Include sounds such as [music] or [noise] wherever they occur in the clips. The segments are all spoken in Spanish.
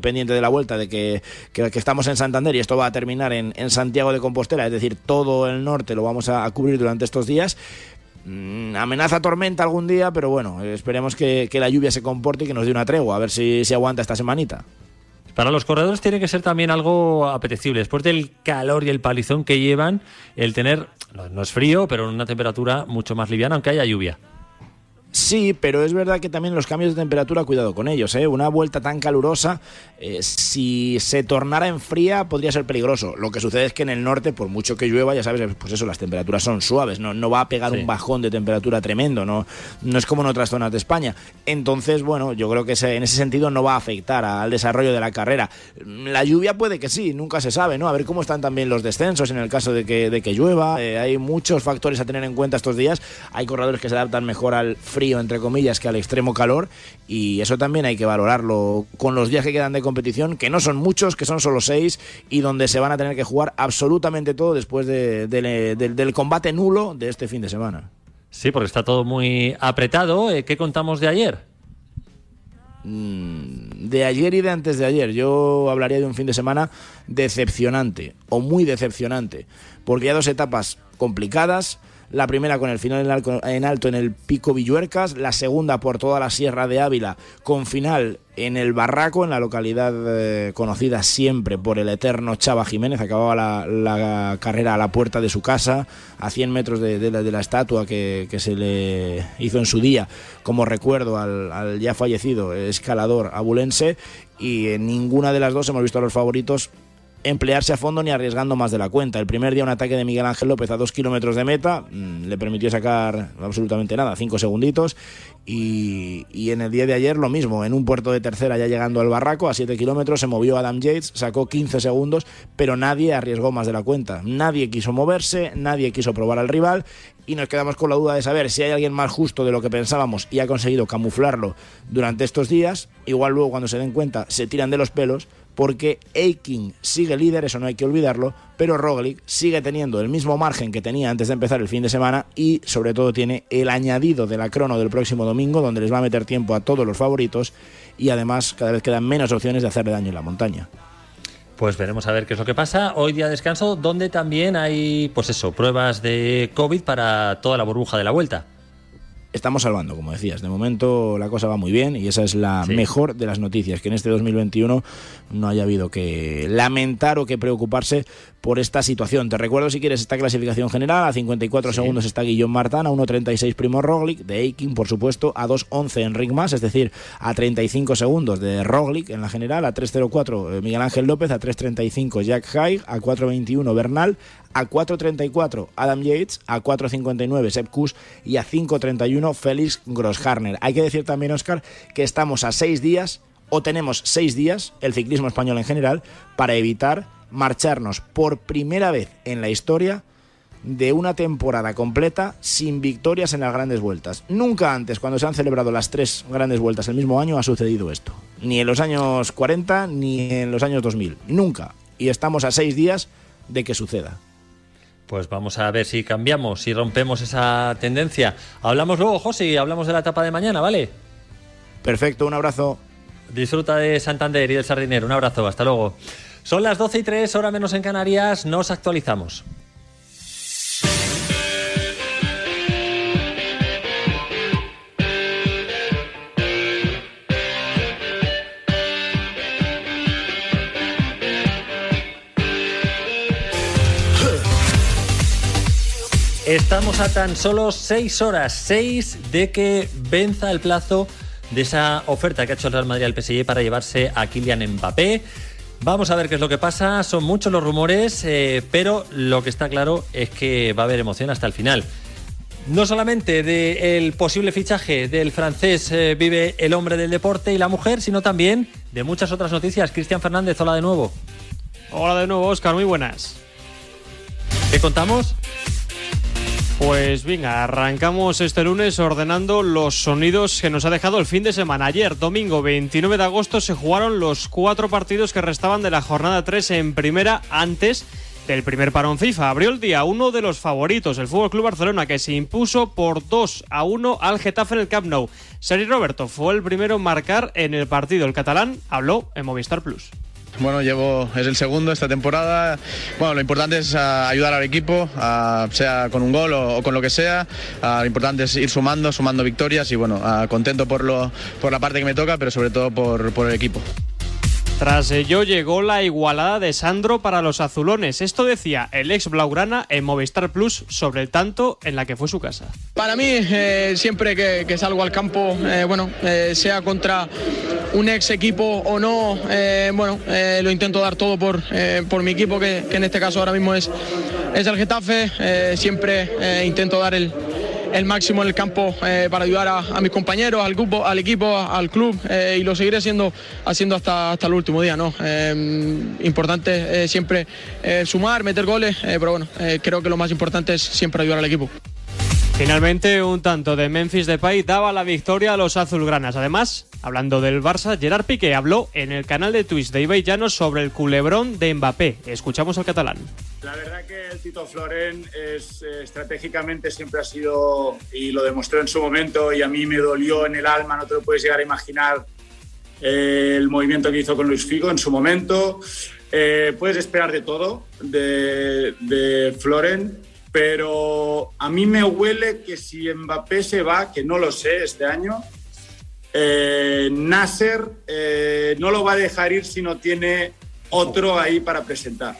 pendiente de la vuelta, de que, que, estamos en Santander y esto va a terminar en, en, Santiago de Compostela, es decir, todo el norte lo vamos a, cubrir durante estos días. Mm, amenaza tormenta algún día, pero bueno, esperemos que, que, la lluvia se comporte y que nos dé una tregua, a ver si se aguanta esta semanita. Para los corredores tiene que ser también algo apetecible. Después del calor y el palizón que llevan, el tener, no es frío, pero una temperatura mucho más liviana, aunque haya lluvia. Sí, pero es verdad que también los cambios de temperatura, cuidado con ellos. ¿eh? Una vuelta tan calurosa, eh, si se tornara en fría, podría ser peligroso. Lo que sucede es que en el norte, por mucho que llueva, ya sabes, pues eso, las temperaturas son suaves. No, no va a pegar un bajón de temperatura tremendo. No, no es como en otras zonas de España. Entonces, bueno, yo creo que en ese sentido no va a afectar al desarrollo de la carrera. La lluvia puede que sí, nunca se sabe, ¿no? A ver cómo están también los descensos en el caso de que, de que llueva. Eh, hay muchos factores a tener en cuenta estos días. Hay corredores que se adaptan mejor al frío frío, entre comillas, que al extremo calor y eso también hay que valorarlo con los días que quedan de competición, que no son muchos, que son solo seis y donde se van a tener que jugar absolutamente todo después del combate nulo de este fin de semana. Sí, porque está todo muy apretado. Eh, ¿Qué contamos de ayer? Mm, de ayer y de antes de ayer. Yo hablaría de un fin de semana decepcionante o muy decepcionante, porque ya dos etapas complicadas, la primera con el final en alto en el Pico Villuercas, la segunda por toda la Sierra de Ávila con final en el Barraco, en la localidad eh, conocida siempre por el eterno Chava Jiménez. Acababa la, carrera a la puerta de su casa, a 100 metros de, la, estatua que, se le hizo en su día, como recuerdo al, al ya fallecido escalador abulense. Y en ninguna de las dos hemos visto a los favoritos emplearse a fondo ni arriesgando más de la cuenta. El primer día un ataque de Miguel Ángel López a dos kilómetros de meta mm, le permitió sacar absolutamente nada, cinco segunditos. Y, en el día de ayer lo mismo, en un puerto de tercera ya llegando al barraco a siete kilómetros se movió Adam Yates, sacó 15 segundos, pero nadie arriesgó más de la cuenta. Nadie quiso moverse, nadie quiso probar al rival y nos quedamos con la duda de saber si hay alguien más justo de lo que pensábamos y ha conseguido camuflarlo durante estos días. Igual luego cuando se den cuenta se tiran de los pelos porque Eiking sigue líder, eso no hay que olvidarlo, pero Roglic sigue teniendo el mismo margen que tenía antes de empezar el fin de semana y sobre todo tiene el añadido de la crono del próximo domingo donde les va a meter tiempo a todos los favoritos y además cada vez quedan menos opciones de hacerle daño en la montaña. Pues veremos a ver qué es lo que pasa. Hoy día de descanso, donde también hay, pues eso, pruebas de COVID para toda la burbuja de la vuelta estamos salvando, como decías. De momento la cosa va muy bien y esa es la mejor de las noticias, que en este 2021 no haya habido que lamentar o que preocuparse por esta situación. Te recuerdo si quieres esta clasificación general, a 54 segundos está Guillón Martán, a 1.36 Primo Roglic, de Eiking por supuesto, a 2.11 Enric Mas, es decir, a 35 segundos de Roglic en la general, a 3.04 eh, Miguel Ángel López, a 3.35 Jack Haig, a 4.21 Bernal, a 4.34 Adam Yates, a 4.59 Sepp Kuss y a 5.31 Félix Grossharner. Hay que decir también, Oscar, que estamos a seis días, o tenemos seis días, el ciclismo español en general, para evitar marcharnos por primera vez en la historia de una temporada completa sin victorias en las grandes vueltas. Nunca antes, cuando se han celebrado las tres grandes vueltas el mismo año, ha sucedido esto. Ni en los años 40 ni en los años 2000. Nunca. Y estamos a seis días de que suceda. Pues vamos a ver si cambiamos, si rompemos esa tendencia. Hablamos luego, José, y hablamos de la etapa de mañana, ¿vale? Perfecto, un abrazo. Disfruta de Santander y del Sardinero. Un abrazo, hasta luego. Son las 12 y 3, hora menos en Canarias, nos actualizamos. Estamos a tan solo seis horas, seis de que venza el plazo de esa oferta que ha hecho el Real Madrid al PSG para llevarse a Kylian Mbappé. Vamos a ver qué es lo que pasa, son muchos los rumores, eh, pero lo que está claro es que va a haber emoción hasta el final. No solamente del posible fichaje del francés eh, vive el hombre del deporte y la mujer, sino también de muchas otras noticias. Cristian Fernández, hola de nuevo. Hola de nuevo, Oscar, muy buenas. ¿Qué contamos? Pues venga, arrancamos este lunes ordenando los sonidos que nos ha dejado el fin de semana. Ayer, domingo 29 de agosto, se jugaron los cuatro partidos que restaban de la jornada 3 en primera antes del primer parón FIFA. Abrió el día uno de los favoritos, el Fútbol Club Barcelona, que se impuso por 2 a 1 al Getafe en el Camp Nou. Sergi Roberto fue el primero en marcar en el partido. El catalán habló en Movistar Plus. Bueno, llevo, es el segundo esta temporada. Bueno, lo importante es ah, ayudar al equipo, ah, sea con un gol o, con lo que sea. Ah, lo importante es ir sumando, sumando victorias y bueno, contento por, lo, por la parte que me toca, pero sobre todo por, por el equipo. Tras ello llegó la igualada de Sandro para los azulones. Esto decía el ex Blaugrana en Movistar Plus sobre el tanto en la que fue su casa. Para mí, eh, siempre que, salgo al campo, eh, bueno, eh, sea contra un ex equipo o no, bueno, lo intento dar todo por, por mi equipo, que, en este caso ahora mismo es, es el Getafe. siempre intento dar el, el máximo en el campo eh, para ayudar a, mis compañeros, al grupo, al equipo, al club eh, y lo seguiré haciendo, haciendo hasta, hasta el último día. ¿no? Eh, importante siempre sumar, meter goles, pero bueno, creo que lo más importante es siempre ayudar al equipo. Finalmente, un tanto de Memphis Depay daba la victoria a los azulgranas. Además, hablando del Barça, Gerard Piqué habló en el canal de Twitch de Ibai sobre el culebrón de Mbappé. Escuchamos al catalán. La verdad que el Tito Floren es, eh, estratégicamente siempre ha sido, y lo demostró en su momento, y a mí me dolió en el alma, no te lo puedes llegar a imaginar, eh, el movimiento que hizo con Luis Figo en su momento. Eh, puedes esperar de todo de, de Floren, pero a mí me huele que si Mbappé se va, que no lo sé este año, eh, Nasser eh, no lo va a dejar ir si no tiene otro ahí para presentar.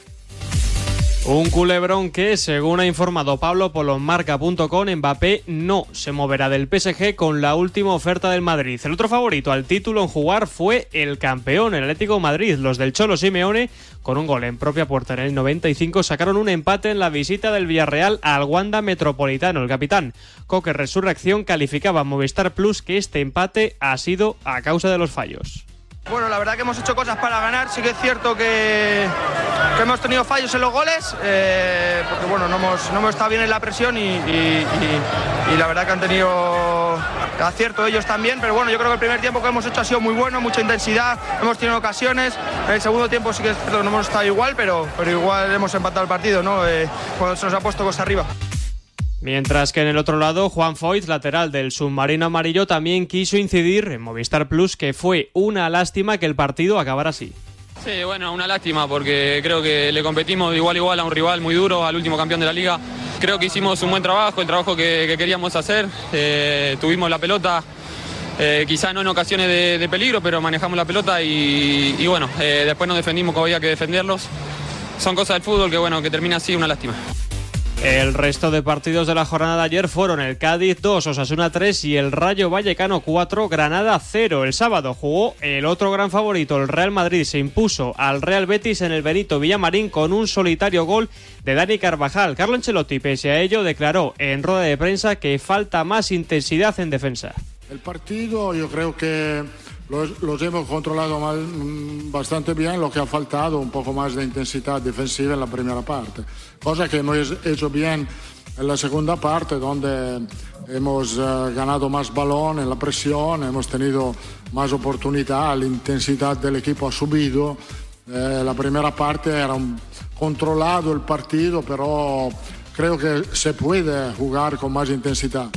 Un culebrón que, según ha informado Pablo Polonmarca.com, Mbappé no se moverá del PSG con la última oferta del Madrid. El otro favorito al título en jugar fue el campeón, el Atlético Madrid. Los del Cholo Simeone, con un gol en propia puerta en el 95, sacaron un empate en la visita del Villarreal al Wanda Metropolitano. El capitán Coque Resurrección calificaba a Movistar Plus que este empate ha sido a causa de los fallos. Bueno, la verdad que hemos hecho cosas para ganar. Sí que es cierto que, hemos tenido fallos en los goles, eh, porque bueno, no hemos, no hemos estado bien en la presión y, la verdad que han tenido acierto ellos también. Pero bueno, yo creo que el primer tiempo que hemos hecho ha sido muy bueno, mucha intensidad, hemos tenido ocasiones. En el segundo tiempo sí que es cierto que no hemos estado igual, pero, pero igual hemos empatado el partido, ¿no? Eh, cuando se nos ha puesto cosa arriba. Mientras que en el otro lado, Juan Foyt, lateral del submarino amarillo, también quiso incidir en Movistar Plus que fue una lástima que el partido acabara así. Sí, bueno, una lástima porque creo que le competimos de igual a igual a un rival muy duro, al último campeón de la liga. Creo que hicimos un buen trabajo, el trabajo que, queríamos hacer. Eh, tuvimos la pelota, eh, quizá no en ocasiones de, peligro, pero manejamos la pelota y, bueno, eh, después nos defendimos como había que defenderlos. Son cosas del fútbol que bueno, que termina así, una lástima. El resto de partidos de la jornada de ayer fueron el Cádiz 2, Osasuna 3 y el Rayo Vallecano 4, Granada 0. El sábado jugó el otro gran favorito, el Real Madrid, se impuso al Real Betis en el Benito Villamarín con un solitario gol de Dani Carvajal. Carlo Ancelotti, pese a ello, declaró en rueda de prensa que falta más intensidad en defensa. El partido yo creo que los, hemos controlado mm, bastante bien, lo que ha faltado un poco más de intensidad defensiva en la primera parte, cosa que hemos hecho bien en la segunda parte, donde hemos eh, ganado más balón en la presión, hemos tenido más oportunidad, la intensidad del equipo ha subido. Eh, la primera parte era controlado el partido, pero creo que se puede jugar con más intensidad.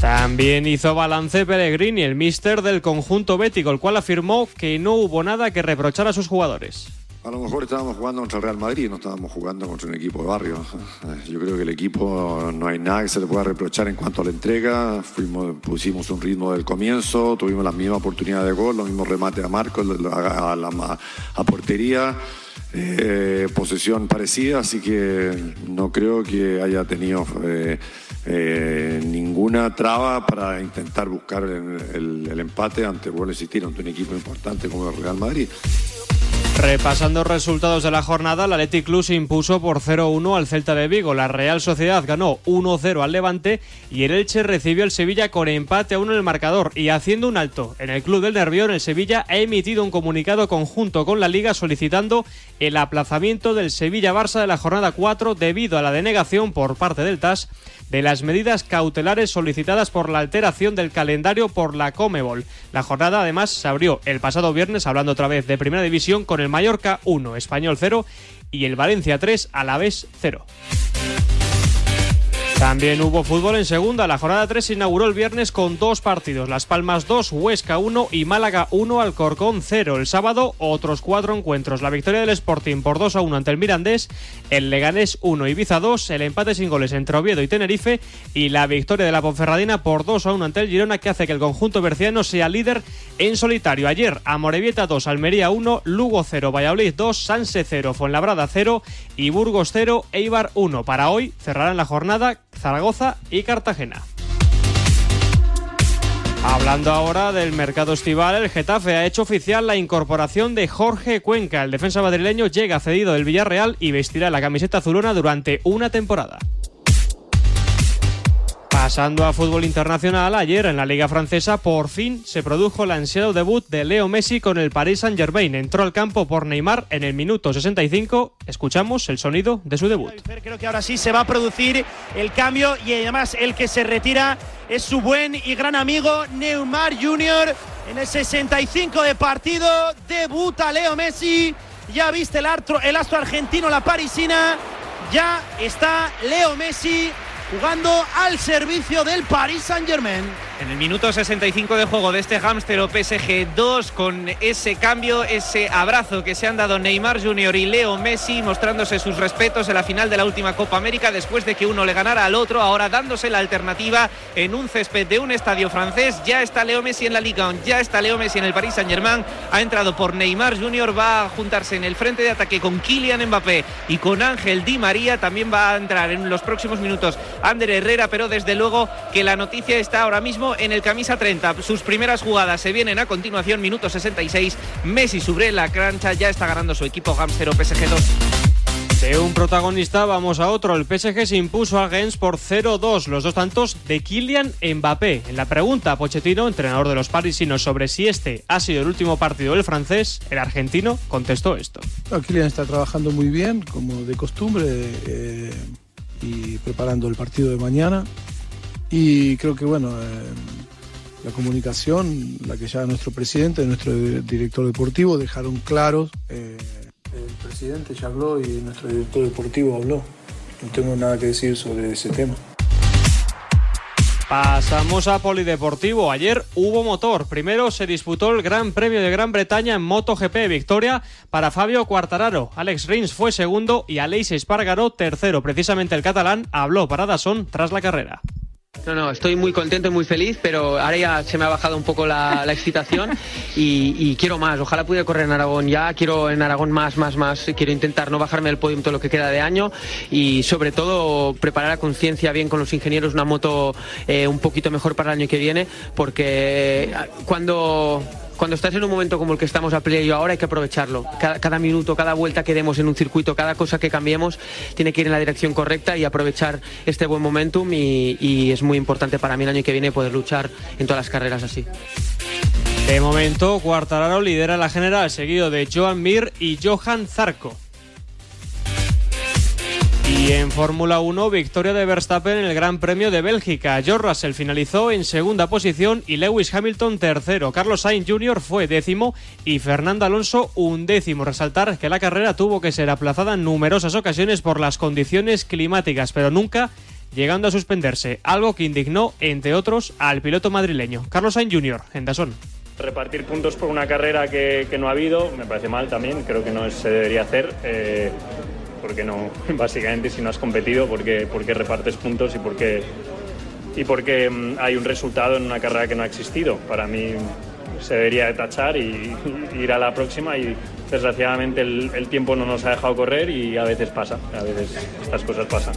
También hizo balance Pellegrini, el míster del conjunto bético, el cual afirmó que no hubo nada que reprochar a sus jugadores. A lo mejor estábamos jugando contra el Real Madrid, no estábamos jugando contra un equipo de barrio. Yo creo que el equipo no hay nada que se le pueda reprochar en cuanto a la entrega. Fuimos, pusimos un ritmo del comienzo, tuvimos la misma oportunidad de gol, los mismos remates a Marcos, a, a portería. Eh, posesión parecida, así que no creo que haya tenido eh, eh, ninguna traba para intentar buscar el, empate ante Wallace City, ante un equipo importante como el Real Madrid. Repasando resultados de la jornada, el Athletic Club se impuso por 0-1 al Celta de Vigo. La Real Sociedad ganó 1-0 al Levante y el Elche recibió el Sevilla con empate a 1 en el marcador. Y haciendo un alto en el Club del Nervión, el Sevilla ha emitido un comunicado conjunto con la Liga solicitando el aplazamiento del Sevilla-Barça de la jornada 4 debido a la denegación por parte del TAS de las medidas cautelares solicitadas por la alteración del calendario por la Comebol. La jornada además se abrió el pasado viernes, hablando otra vez de Primera División, con el el Mallorca 1, Español 0 y el Valencia 3, a la vez 0. También hubo fútbol en segunda. La jornada 3 se inauguró el viernes con dos partidos. Las Palmas 2, Huesca 1 y Málaga 1, Alcorcón 0. El sábado otros cuatro encuentros. La victoria del Sporting por 2 a 1 ante el Mirandés, el Leganés 1, Ibiza 2, el empate sin goles entre Oviedo y Tenerife y la victoria de la Ponferradina por 2 a 1 ante el Girona que hace que el conjunto berciano sea líder en solitario. Ayer Amorebieta 2, Almería 1, Lugo 0, Valladolid 2, Sanse 0, Fuenlabrada 0 y Burgos 0, Eibar 1. Para hoy cerrarán la jornada Zaragoza y Cartagena. Hablando ahora del mercado estival, el Getafe ha hecho oficial la incorporación de Jorge Cuenca. El defensa madrileño llega cedido del Villarreal y vestirá la camiseta azulona durante una temporada. Pasando a fútbol internacional, ayer en la Liga Francesa por fin se produjo el ansiado debut de Leo Messi con el Paris Saint-Germain. Entró al campo por Neymar en el minuto 65. Escuchamos el sonido de su debut. Creo que ahora sí se va a producir el cambio y además el que se retira es su buen y gran amigo Neymar Jr. En el 65 de partido debuta Leo Messi. Ya viste el astro, el astro argentino, la parisina. Ya está Leo Messi jugando al servicio del Paris Saint-Germain. En el minuto 65 de juego de este hámster o PSG 2 con ese cambio, ese abrazo que se han dado Neymar Jr. y Leo Messi mostrándose sus respetos en la final de la última Copa América después de que uno le ganara al otro, ahora dándose la alternativa en un césped de un estadio francés. Ya está Leo Messi en la Liga, ya está Leo Messi en el Paris Saint-Germain, ha entrado por Neymar Jr., va a juntarse en el frente de ataque con Kylian Mbappé y con Ángel Di María, también va a entrar en los próximos minutos Ander Herrera, pero desde luego que la noticia está ahora mismo en el camisa 30. Sus primeras jugadas se vienen a continuación, minuto 66. Messi sobre la cancha, ya está ganando su equipo Hamster PSG 2. De un protagonista vamos a otro. El PSG se impuso a Gens por 0-2. Los dos tantos de Kylian Mbappé. En la pregunta a Pochettino, entrenador de los parisinos, sobre si este ha sido el último partido del francés, el argentino contestó esto. No, Kylian está trabajando muy bien, como de costumbre, eh, y preparando el partido de mañana. Y creo que, bueno, eh, la comunicación, la que ya nuestro presidente, nuestro director deportivo dejaron claros. Eh, el presidente ya habló y nuestro director deportivo habló. No tengo nada que decir sobre ese tema. Pasamos a Polideportivo. Ayer hubo motor. Primero se disputó el Gran Premio de Gran Bretaña en MotoGP. Victoria para Fabio Quartararo. Alex Rins fue segundo y Aleix Espargaró tercero. Precisamente el catalán habló para Dasson tras la carrera. No, no, estoy muy contento y muy feliz, pero ahora ya se me ha bajado un poco la, la excitación y, quiero más. Ojalá pudiera correr en Aragón ya, quiero en Aragón más, más, más. Quiero intentar no bajarme del podio todo lo que queda de año y sobre todo preparar a conciencia bien con los ingenieros una moto eh, un poquito mejor para el año que viene, porque cuando cuando estás en un momento como el que estamos a play ahora hay que aprovecharlo. Cada, minuto, cada vuelta que demos en un circuito, cada cosa que cambiemos tiene que ir en la dirección correcta y aprovechar este buen momentum y, y es muy importante para mí el año que viene poder luchar en todas las carreras así. De momento, Quartararo lidera la general, seguido de Joan Mir y Johan Zarco. Y en Fórmula 1, victoria de Verstappen en el Gran Premio de Bélgica. George Russell finalizó en segunda posición y Lewis Hamilton tercero. Carlos Sainz Jr. fue décimo y Fernando Alonso undécimo. Resaltar que la carrera tuvo que ser aplazada en numerosas ocasiones por las condiciones climáticas, pero nunca llegando a suspenderse, algo que indignó, entre otros, al piloto madrileño. Carlos Sainz Jr. en Dazón. Repartir puntos por una carrera que, no ha habido me parece mal también, creo que no se debería hacer. Eh porque no, [laughs] básicamente si no has competido, porque, porque repartes puntos y porque, y porque hay un resultado en una carrera que no ha existido. Para mí se debería tachar y, y ir a la próxima y desgraciadamente el, el tiempo no nos ha dejado correr y a veces pasa, a veces estas cosas pasan.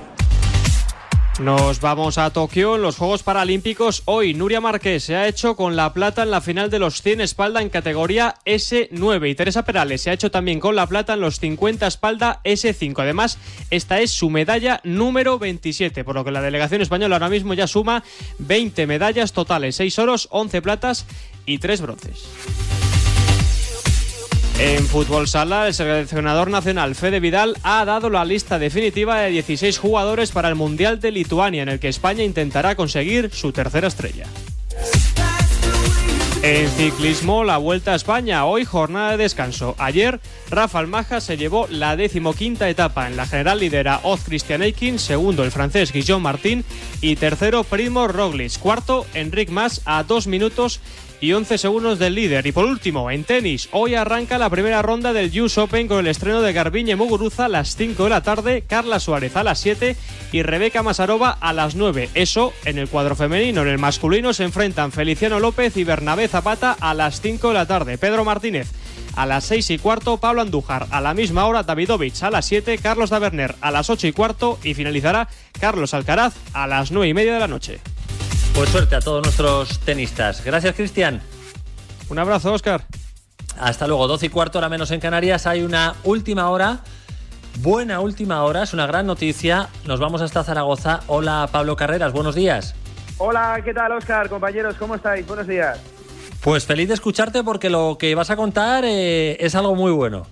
Nos vamos a Tokio en los Juegos Paralímpicos. Hoy Nuria Márquez se ha hecho con la plata en la final de los 100 espalda en categoría S9 y Teresa Perales se ha hecho también con la plata en los 50 espalda S5. Además, esta es su medalla número 27, por lo que la delegación española ahora mismo ya suma 20 medallas totales, 6 oros, 11 platas y 3 bronces. En fútbol sala, el seleccionador nacional Fede Vidal ha dado la lista definitiva de 16 jugadores para el Mundial de Lituania, en el que España intentará conseguir su tercera estrella. En ciclismo, la Vuelta a España, hoy jornada de descanso. Ayer, Rafa Almaja se llevó la decimoquinta etapa. En la general lidera Oz Christian Eikin, segundo el francés Guillaume Martín y tercero Primo Roglic. Cuarto, Enric Mas a dos minutos y 11 segundos del líder. Y por último, en tenis, hoy arranca la primera ronda del US Open con el estreno de Garbiñe Muguruza a las 5 de la tarde, Carla Suárez a las 7 y Rebeca Masarova a las 9. Eso en el cuadro femenino. En el masculino se enfrentan Feliciano López y Bernabé Zapata a las 5 de la tarde. Pedro Martínez a las 6 y cuarto, Pablo Andújar a la misma hora, Davidovich a las 7, Carlos Daverner a las 8 y cuarto y finalizará Carlos Alcaraz a las 9 y media de la noche. Pues suerte a todos nuestros tenistas. Gracias, Cristian. Un abrazo, Oscar. Hasta luego, 12 y cuarto, hora menos en Canarias. Hay una última hora. Buena última hora, es una gran noticia. Nos vamos hasta Zaragoza. Hola, Pablo Carreras, buenos días. Hola, ¿qué tal, Oscar? Compañeros, ¿cómo estáis? Buenos días. Pues feliz de escucharte porque lo que vas a contar eh, es algo muy bueno.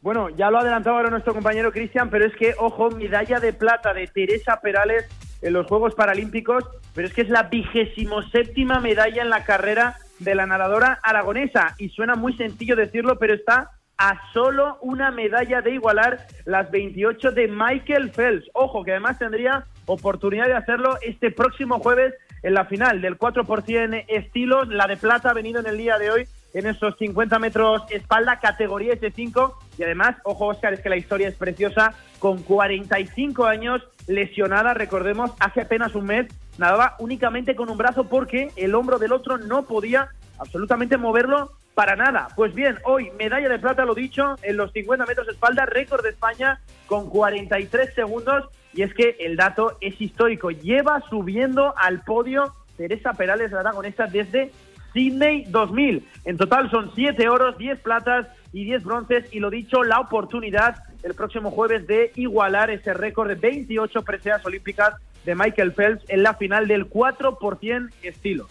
Bueno, ya lo ha adelantado ahora nuestro compañero Cristian, pero es que, ojo, medalla de plata de Teresa Perales en los Juegos Paralímpicos, pero es que es la vigésimo séptima medalla en la carrera de la nadadora aragonesa. Y suena muy sencillo decirlo, pero está a solo una medalla de igualar las 28 de Michael Phelps. Ojo, que además tendría oportunidad de hacerlo este próximo jueves en la final del 4% estilos. La de plata ha venido en el día de hoy en esos 50 metros espalda, categoría S5. Y además, ojo, Oscar, es que la historia es preciosa. Con 45 años, lesionada, recordemos, hace apenas un mes, nadaba únicamente con un brazo porque el hombro del otro no podía absolutamente moverlo para nada. Pues bien, hoy medalla de plata, lo dicho, en los 50 metros espalda, récord de España con 43 segundos. Y es que el dato es histórico. Lleva subiendo al podio Teresa Perales, la aragonesa, desde Sydney 2000. En total son 7 oros, 10 platas y 10 bronces. Y lo dicho, la oportunidad el próximo jueves de igualar ese récord de 28 preseas olímpicas de Michael Phelps en la final del 4% estilo.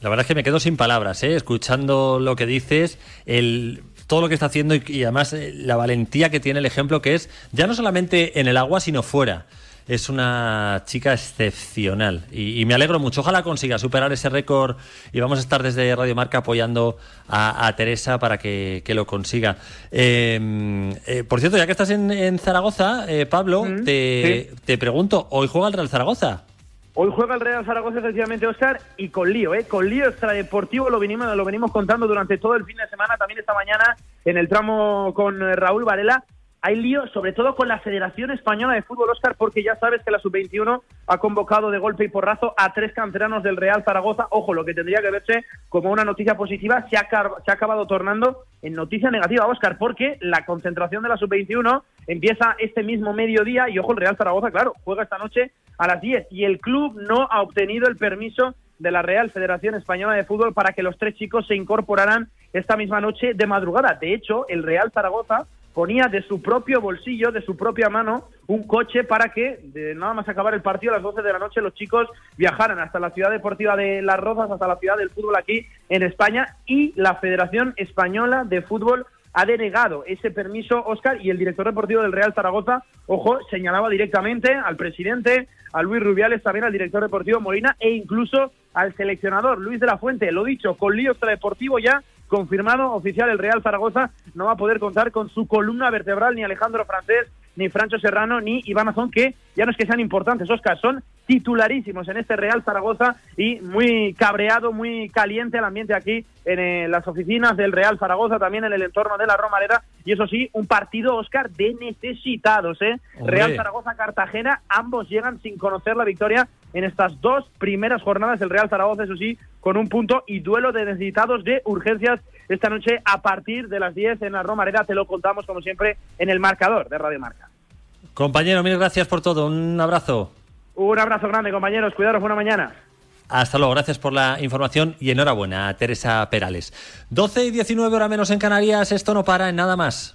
La verdad es que me quedo sin palabras, ¿eh? escuchando lo que dices, el, todo lo que está haciendo y, además eh, la valentía que tiene el ejemplo que es ya no solamente en el agua, sino fuera es una chica excepcional y, me alegro mucho. Ojalá consiga superar ese récord y vamos a estar desde Radio Marca apoyando a, Teresa para que, lo consiga. Em, eh, por cierto, ya que estás en, Zaragoza, eh, Pablo, te, te pregunto, ¿hoy juega el Real Zaragoza? Hoy juega el Real Zaragoza, efectivamente, Oscar, y con lío, ¿eh? Con lío extradeportivo, lo venimos, lo venimos contando durante todo el fin de semana, también esta mañana en el tramo con eh, Raúl Varela hay lío, sobre todo con la Federación Española de Fútbol, Oscar, porque ya sabes que la Sub-21 ha convocado de golpe y porrazo a tres canteranos del Real Zaragoza. Ojo, lo que tendría que verse como una noticia positiva se ha, se ha acabado tornando en noticia negativa, Oscar, porque la concentración de la Sub-21 empieza este mismo mediodía y, ojo, el Real Zaragoza, claro, juega esta noche a las 10 y el club no ha obtenido el permiso de la Real Federación Española de Fútbol para que los tres chicos se incorporaran esta misma noche de madrugada. De hecho, el Real Zaragoza ponía de su propio bolsillo, de su propia mano, un coche para que, de nada más acabar el partido a las 12 de la noche, los chicos viajaran hasta la ciudad deportiva de Las Rozas, hasta la ciudad del fútbol aquí en España, y la Federación Española de Fútbol ha denegado ese permiso, Oscar, y el director deportivo del Real Zaragoza, ojo, señalaba directamente al presidente, a Luis Rubiales, también al director deportivo Molina, e incluso al seleccionador Luis de la Fuente. Lo dicho, con lío extradeportivo ya confirmado oficial, el Real Zaragoza no va a poder contar con su columna vertebral ni Alejandro Francés, ni Francho Serrano, ni Iván Azón, que ya no es que sean importantes, Oscar, son titularísimos en este Real Zaragoza y muy cabreado, muy caliente el ambiente aquí en eh, las oficinas del Real Zaragoza, también en el entorno de la Romareda. Y eso sí, un partido, Oscar, de necesitados. ¿eh? Real Zaragoza-Cartagena, ambos llegan sin conocer la victoria en estas dos primeras jornadas. El Real Zaragoza, eso sí, con un punto y duelo de necesitados de urgencias esta noche a partir de las 10 en la Romareda. Te lo contamos, como siempre, en el marcador de Radio Marca. Compañero, mil gracias por todo. Un abrazo. Un abrazo grande, compañeros. Cuidaros, buena mañana. Hasta luego, gracias por la información y enhorabuena a Teresa Perales. 12 y 19 horas menos en Canarias, esto no para en nada más.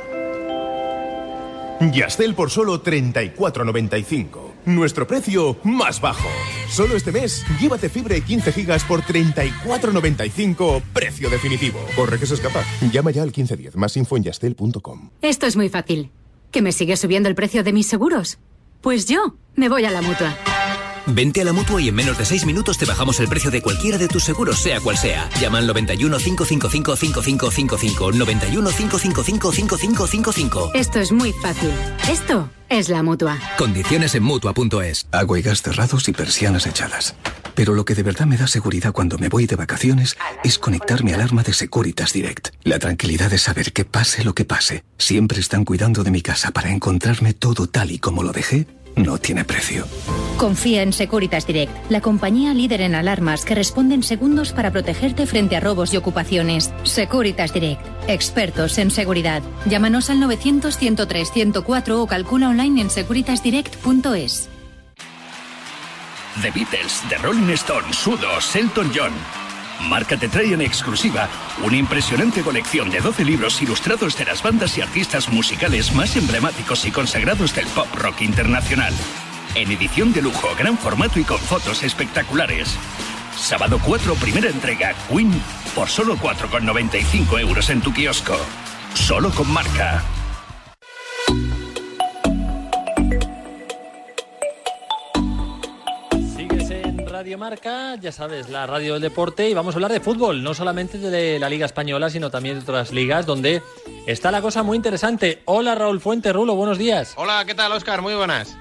Yastel por solo 34.95. Nuestro precio más bajo. Solo este mes, llévate fibra y 15 gigas por 34.95, precio definitivo. Corre que se escapa. Llama ya al 1510, más info en yastel.com. Esto es muy fácil. ¿Que me sigue subiendo el precio de mis seguros? Pues yo me voy a la mutua. Vente a la mutua y en menos de 6 minutos te bajamos el precio de cualquiera de tus seguros, sea cual sea. Llama al 91 555 5555. 91 555 5555. Esto es muy fácil. Esto es la mutua. Condiciones en mutua.es. Agua y gas cerrados y persianas echadas. Pero lo que de verdad me da seguridad cuando me voy de vacaciones es conectar mi alarma de Securitas Direct. La tranquilidad de saber que pase lo que pase, siempre están cuidando de mi casa para encontrarme todo tal y como lo dejé, no tiene precio. Confía en Securitas Direct, la compañía líder en alarmas que responde en segundos para protegerte frente a robos y ocupaciones. Securitas Direct, expertos en seguridad. Llámanos al 900-103-104 o calcula online en securitasdirect.es. The Beatles, The Rolling Stones, Sudos, Elton John. Marca te trae en exclusiva una impresionante colección de 12 libros ilustrados de las bandas y artistas musicales más emblemáticos y consagrados del pop rock internacional. En edición de lujo, gran formato y con fotos espectaculares. Sábado 4, primera entrega, Queen, por solo 4,95 euros en tu kiosco. Solo con marca. Radio Marca, ya sabes, la radio del deporte y vamos a hablar de fútbol, no solamente de la Liga Española, sino también de otras ligas donde está la cosa muy interesante. Hola Raúl Fuente, Rulo, buenos días. Hola, ¿qué tal, Oscar? Muy buenas.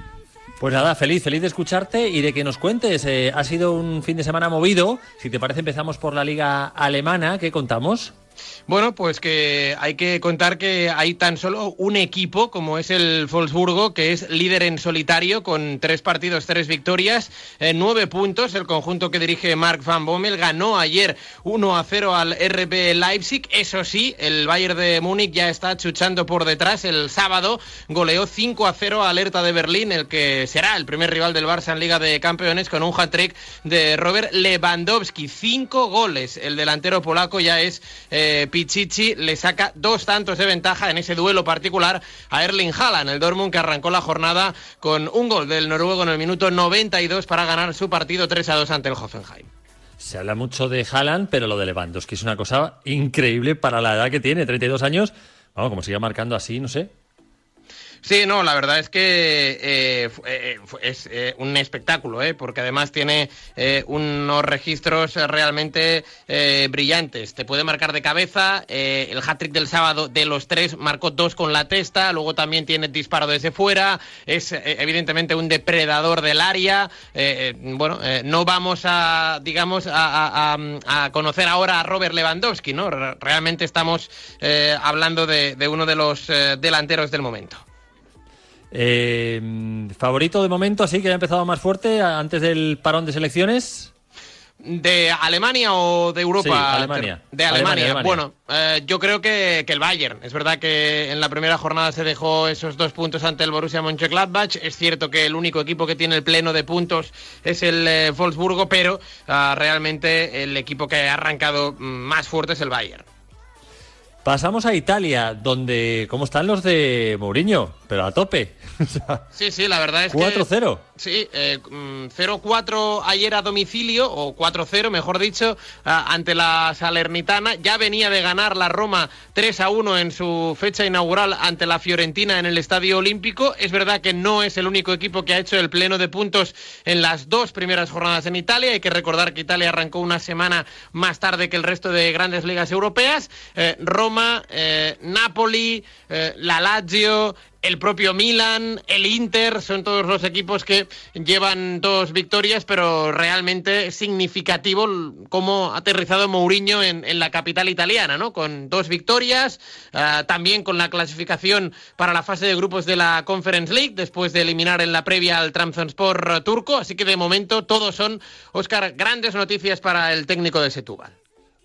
Pues nada, feliz, feliz de escucharte y de que nos cuentes. Eh, ha sido un fin de semana movido. Si te parece, empezamos por la liga alemana. ¿Qué contamos? Bueno, pues que hay que contar que hay tan solo un equipo, como es el Wolfsburgo, que es líder en solitario con tres partidos, tres victorias, eh, nueve puntos. El conjunto que dirige Mark Van Bommel ganó ayer 1 a 0 al RB Leipzig. Eso sí, el Bayern de Múnich ya está chuchando por detrás. El sábado goleó 5 a 0 al Hertha de Berlín, el que será el primer rival del Barça en Liga de Campeones, con un hat-trick de Robert Lewandowski. Cinco goles. El delantero polaco ya es. Eh, Pichichi le saca dos tantos de ventaja en ese duelo particular a Erling Haaland, el Dortmund que arrancó la jornada con un gol del noruego en el minuto 92 para ganar su partido 3 a 2 ante el Hoffenheim. Se habla mucho de Haaland, pero lo de Lewandowski es una cosa increíble para la edad que tiene, 32 años. Vamos, como sigue marcando así, no sé. Sí, no, la verdad es que eh, eh, es eh, un espectáculo, ¿eh? porque además tiene unos registros realmente brillantes. Te puede marcar de cabeza, el hat-trick del sábado de los tres marcó dos con la testa, luego también tiene disparo desde fuera, es evidentemente un depredador del área. bueno, no vamos a, digamos, a, conocer ahora a Robert Lewandowski, ¿no? Realmente estamos hablando de, uno de los delanteros del momento. Eh, favorito de momento, así que ha empezado más fuerte antes del parón de selecciones. ¿De Alemania o de Europa? Sí, Alemania. De Alemania. Bueno, eh, yo creo que, que, el Bayern. Es verdad que en la primera jornada se dejó esos dos puntos ante el Borussia Mönchengladbach. Es cierto que el único equipo que tiene el pleno de puntos es el eh, Wolfsburgo, pero uh, realmente el equipo que ha arrancado más fuerte es el Bayern. Pasamos a Italia, donde cómo están los de Mourinho, pero a tope. [laughs] sí, sí, la verdad es 4 que 4-0. Sí, eh, 0-4 ayer a domicilio o 4-0, mejor dicho, ante la Salernitana. Ya venía de ganar la Roma 3-1 en su fecha inaugural ante la Fiorentina en el Estadio Olímpico. Es verdad que no es el único equipo que ha hecho el pleno de puntos en las dos primeras jornadas en Italia. Hay que recordar que Italia arrancó una semana más tarde que el resto de grandes ligas europeas. Eh, Roma, eh, Napoli, eh, la Lazio, el propio Milan, el Inter, son todos los equipos que llevan dos victorias, pero realmente es significativo cómo ha aterrizado Mourinho en, la capital italiana, ¿no? Con dos victorias, uh, también con la clasificación para la fase de grupos de la Conference League, después de eliminar en la previa al Trabzonspor turco, así que de momento todos son, Oscar, grandes noticias para el técnico de Setúbal.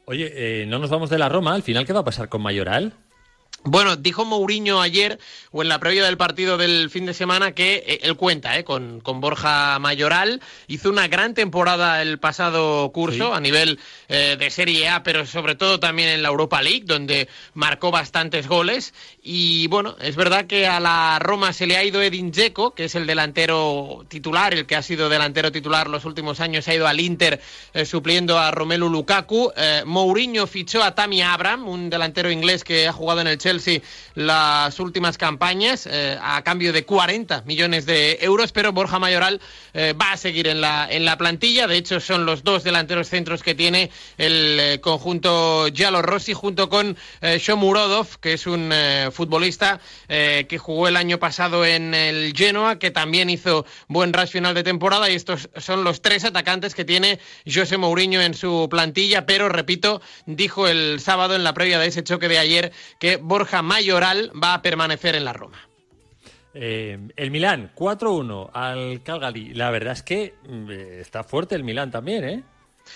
Oye, eh, no nos vamos de la Roma, al final, ¿qué va a pasar con Mayoral? Bueno, dijo Mourinho ayer o en la previa del partido del fin de semana que eh, él cuenta eh, con, con, Borja Mayoral. Hizo una gran temporada el pasado curso sí. a nivel eh, de Serie A, pero sobre todo también en la Europa League, donde marcó bastantes goles. Y bueno, es verdad que a la Roma se le ha ido Edin Dzeko, que es el delantero titular, el que ha sido delantero titular los últimos años, ha ido al Inter eh, supliendo a Romelu Lukaku. Mourinho fichó a Tammy Abraham, un delantero inglés que ha jugado en el Chelsea las últimas campañas eh, a cambio de 40 millones de euros, pero Borja Mayoral eh, va a seguir en la, en la plantilla. De hecho, son los dos delanteros centros que tiene el eh, conjunto Giallo Rossi junto con eh, Shomurodov, que es un eh, futbolista eh, que jugó el año pasado en el Genoa, que también hizo buen rush final de temporada. Y estos son los tres atacantes que tiene José Mourinho en su plantilla, pero repito, dijo el sábado en la previa de ese choque de ayer que Borja Mayoral va a permanecer en la Roma. Eh, el Milán, 4-1 al Calgary. La verdad es que eh, está fuerte el Milán también, ¿eh?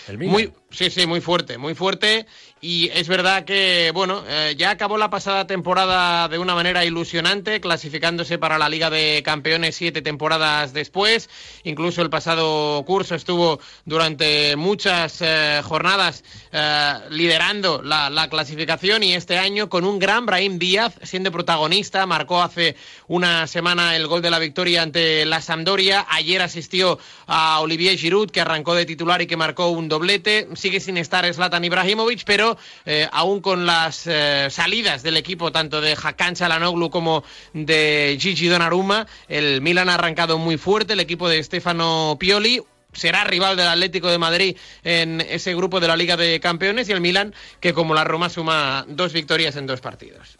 El Milan. Muy, sí, sí, muy fuerte, muy fuerte. Y es verdad que, bueno, eh, ya acabó la pasada temporada de una manera ilusionante, clasificándose para la Liga de Campeones siete temporadas después. Incluso el pasado curso estuvo durante muchas eh, jornadas eh, liderando la, la, clasificación y este año con un gran Brahim Díaz siendo protagonista. Marcó hace una semana el gol de la victoria ante la Sampdoria. Ayer asistió a Olivier Giroud, que arrancó de titular y que marcó un doblete. Sigue sin estar Zlatan Ibrahimovic, pero eh, aún con las eh, salidas del equipo, tanto de Hakan Çalhanoğlu como de Gigi Donnarumma, el Milan ha arrancado muy fuerte, el equipo de Stefano Pioli, será rival del Atlético de Madrid en ese grupo de la Liga de Campeones y el Milan que como la Roma suma dos victorias en dos partidos.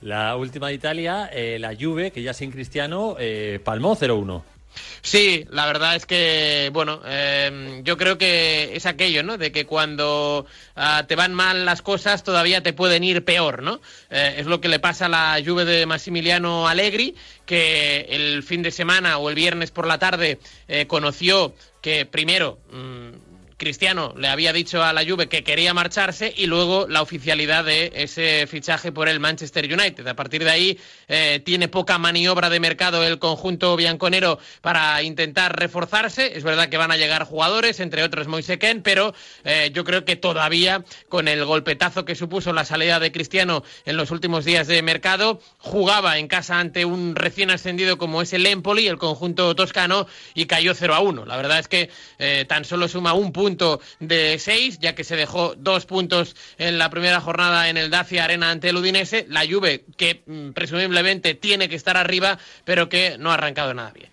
La última de Italia, eh, la Juve, que ya sin Cristiano, eh, palmó 0-1. Sí, la verdad es que, bueno, eh, yo creo que es aquello, ¿no? De que cuando uh, te van mal las cosas todavía te pueden ir peor, ¿no? Eh, es lo que le pasa a la Juve de Massimiliano Allegri, que el fin de semana o el viernes por la tarde eh, conoció que primero... Mmm, Cristiano le había dicho a la Juve que quería marcharse y luego la oficialidad de ese fichaje por el Manchester United. A partir de ahí eh, tiene poca maniobra de mercado el conjunto bianconero para intentar reforzarse. Es verdad que van a llegar jugadores, entre otros Moise Ken, pero eh, yo creo que todavía con el golpetazo que supuso la salida de Cristiano en los últimos días de mercado, jugaba en casa ante un recién ascendido como es el Empoli, el conjunto toscano, y cayó 0 a 1. La verdad es que eh, tan solo suma un punto de seis, ya que se dejó dos puntos en la primera jornada en el Dacia Arena ante el Udinese. La Juve, que mm, presumiblemente tiene que estar arriba, pero que no ha arrancado nada bien.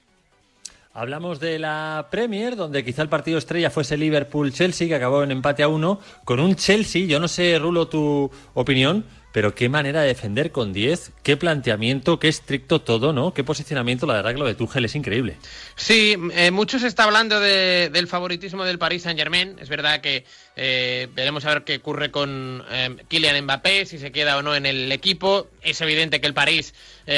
Hablamos de la Premier, donde quizá el partido estrella fuese Liverpool-Chelsea, que acabó en empate a uno, con un Chelsea, yo no sé, Rulo, tu opinión, pero qué manera de defender con 10, qué planteamiento, qué estricto todo, ¿no? Qué posicionamiento, la verdad que lo de Tuchel es increíble. Sí, eh, mucho se está hablando de, del favoritismo del Paris Saint-Germain. Es verdad que eh, veremos a ver qué ocurre con eh, Kylian Mbappé, si se queda o no en el equipo. Es evidente que el París,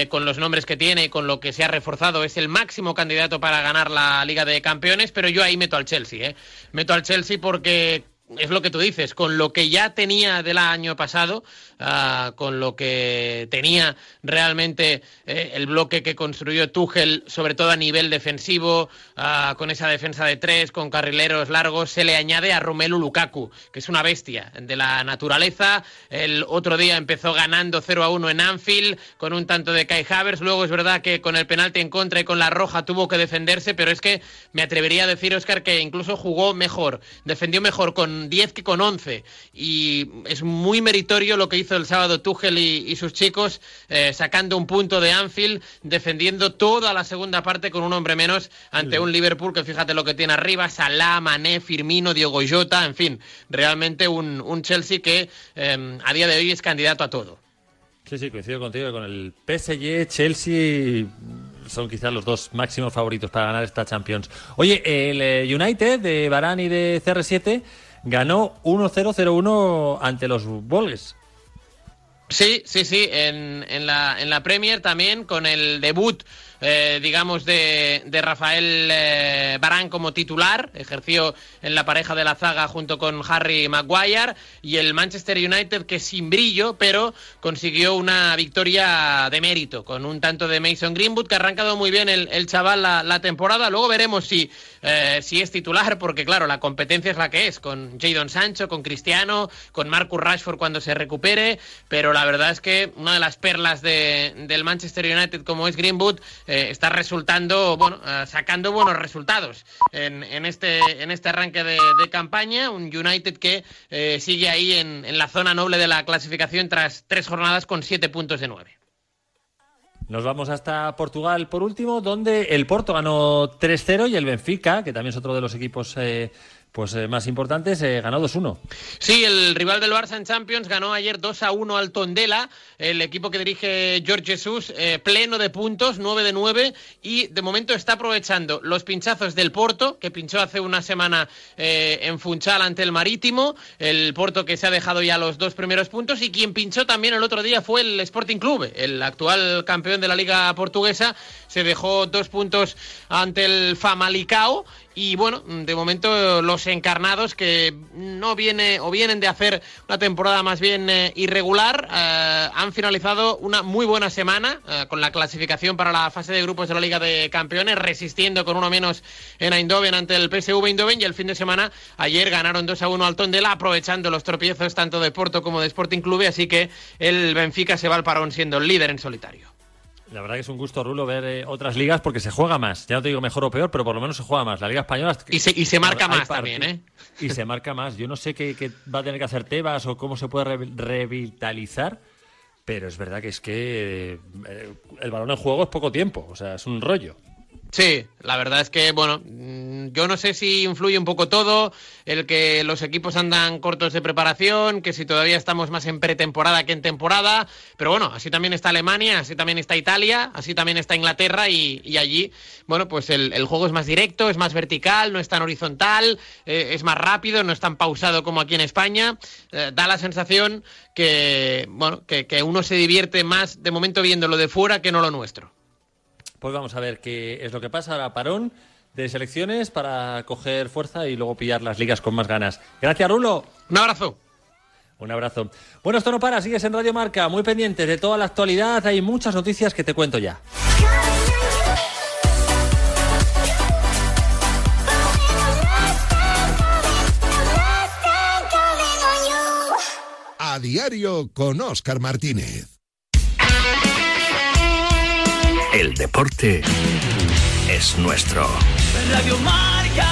con los nombres que tiene y con lo que se ha reforzado, es el máximo candidato para ganar la Liga de Campeones, pero yo ahí meto al Chelsea, ¿eh? Meto al Chelsea porque es lo que tú dices, con lo que ya tenía del año pasado, uh, con lo que tenía realmente eh, el bloque que construyó Tuchel, sobre todo a nivel defensivo, uh, con esa defensa de tres, con carrileros largos, se le añade a Romelu Lukaku, que es una bestia de la naturaleza. El otro día empezó ganando 0 a 1 en Anfield, con un tanto de Kai Havers. Luego es verdad que con el penalti en contra y con la roja tuvo que defenderse, pero es que me atrevería a decir, Oscar, que incluso jugó mejor, defendió mejor con 10 que con 11. Y es muy meritorio lo que hizo el sábado Tuchel y, y sus chicos, eh, sacando un punto de Anfield, defendiendo toda la segunda parte con un hombre menos ante sí. un Liverpool que fíjate lo que tiene arriba, Salah, Mané, Firmino, Diogo Jota, en fin, realmente un, un Chelsea que eh, a día de hoy es candidato a todo. Sí, sí, coincido contigo. Con el PSG, Chelsea son quizás los dos máximos favoritos para ganar esta Champions. Oye, el eh, United de Varane y de CR7 ganó 1-0-0-1 ante los Wolves. Sí, sí, sí, en, en, la, en la Premier también con el debut eh, digamos, de, de Rafael eh, Barán como titular. Ejerció en la pareja de la zaga junto con Harry Maguire. Y el Manchester United, que sin brillo, pero consiguió una victoria de mérito, con un tanto de Mason Greenwood, que ha arrancado muy bien el, el chaval la, la, temporada. Luego veremos si, eh, si es titular, porque claro, la competencia es la que es, con Jadon Sancho, con Cristiano, con Marcus Rashford cuando se recupere. Pero la verdad es que una de las perlas de, del Manchester United, como es Greenwood, eh, está resultando, bueno, eh, sacando buenos resultados en, en, este, en este arranque de, de campaña. Un United que eh, sigue ahí en, en, la zona noble de la clasificación tras tres jornadas con siete puntos de nueve. Nos vamos hasta Portugal por último, donde el Porto ganó 3-0 y el Benfica, que también es otro de los equipos pues eh, más importantes, eh, ganó 2-1. Sí, el rival del Barça en Champions ganó ayer 2-1 al Tondela, el equipo que dirige George Jesús, eh, pleno de puntos, 9 de 9, y de momento está aprovechando los pinchazos del Porto, que pinchó hace una semana eh, en Funchal ante el Marítimo, el Porto que se ha dejado ya los dos primeros puntos, y quien pinchó también el otro día fue el Sporting Clube, el actual campeón de la Liga Portuguesa, se dejó dos puntos ante el Famalicao, y bueno, de momento los encarnados que no viene o vienen de hacer una temporada más bien eh, irregular eh, han finalizado una muy buena semana eh, con la clasificación para la fase de grupos de la Liga de Campeones, resistiendo con uno menos en Eindhoven ante el PSV Eindhoven y el fin de semana ayer ganaron 2 a 1 al Tondela aprovechando los tropiezos tanto de Porto como de Sporting Clube, así que el Benfica se va al parón siendo el líder en solitario. La verdad que es un gusto, Rulo, ver eh, otras ligas porque se juega más. Ya no te digo mejor o peor, pero por lo menos se juega más. La Liga Española. Y se, y se marca más también, ¿eh? Y se marca más. Yo no sé qué, qué, va a tener que hacer Tebas o cómo se puede re revitalizar, pero es verdad que es que eh, el balón en juego es poco tiempo. O sea, es un rollo. Sí, la verdad es que, bueno, yo no sé si influye un poco todo, el que los equipos andan cortos de preparación, que si todavía estamos más en pretemporada que en temporada, pero bueno, así también está Alemania, así también está Italia, así también está Inglaterra y, allí, bueno, pues el, el, juego es más directo, es más vertical, no es tan horizontal, eh, es más rápido, no es tan pausado como aquí en España, eh, da la sensación que, bueno, que, que uno se divierte más de momento viéndolo de fuera que no lo nuestro. Pues vamos a ver qué es lo que pasa. Ahora parón de selecciones para coger fuerza y luego pillar las ligas con más ganas. Gracias, Rulo. Un abrazo. Un abrazo. Bueno, esto no para, sigues en Radio Marca, muy pendientes de toda la actualidad, hay muchas noticias que te cuento ya. A diario con Oscar Martínez. El deporte es nuestro. Radio Marca.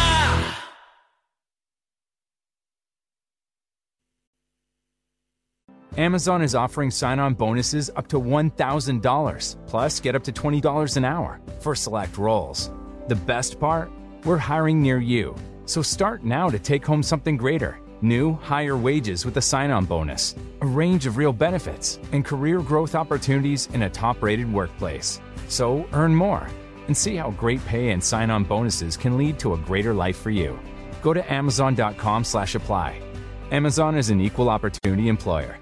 Amazon is offering sign on bonuses up to $1,000, plus get up to $20 an hour for select roles. The best part? We're hiring near you. So start now to take home something greater. New, higher wages with a sign on bonus, a range of real benefits, and career growth opportunities in a top rated workplace. So earn more and see how great pay and sign-on bonuses can lead to a greater life for you. Go to amazon.com slash apply. Amazon is an equal opportunity employer.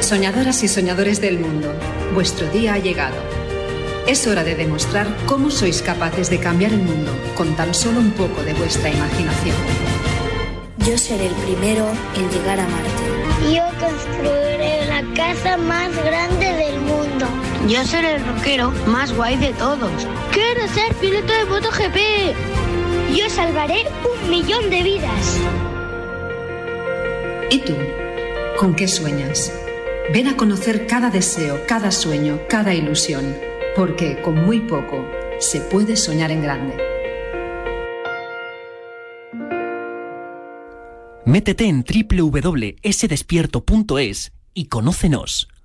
Soñadoras y soñadores del mundo, vuestro día ha llegado. Es hora de demostrar cómo sois capaces de cambiar el mundo con tan solo un poco de vuestra imaginación. Yo seré el primero en llegar a Marte. Yo construiré la casa más grande del mundo. Yo seré el rockero más guay de todos. Quiero ser piloto de MotoGP. Yo salvaré un millón de vidas. ¿Y tú? ¿Con qué sueñas? Ven a conocer cada deseo, cada sueño, cada ilusión, porque con muy poco se puede soñar en grande. Métete en www.sdespierto.es y conócenos.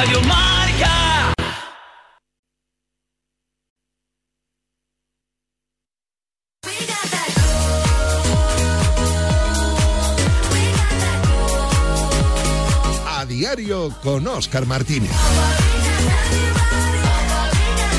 Radio Marca. A diario con Oscar Martínez.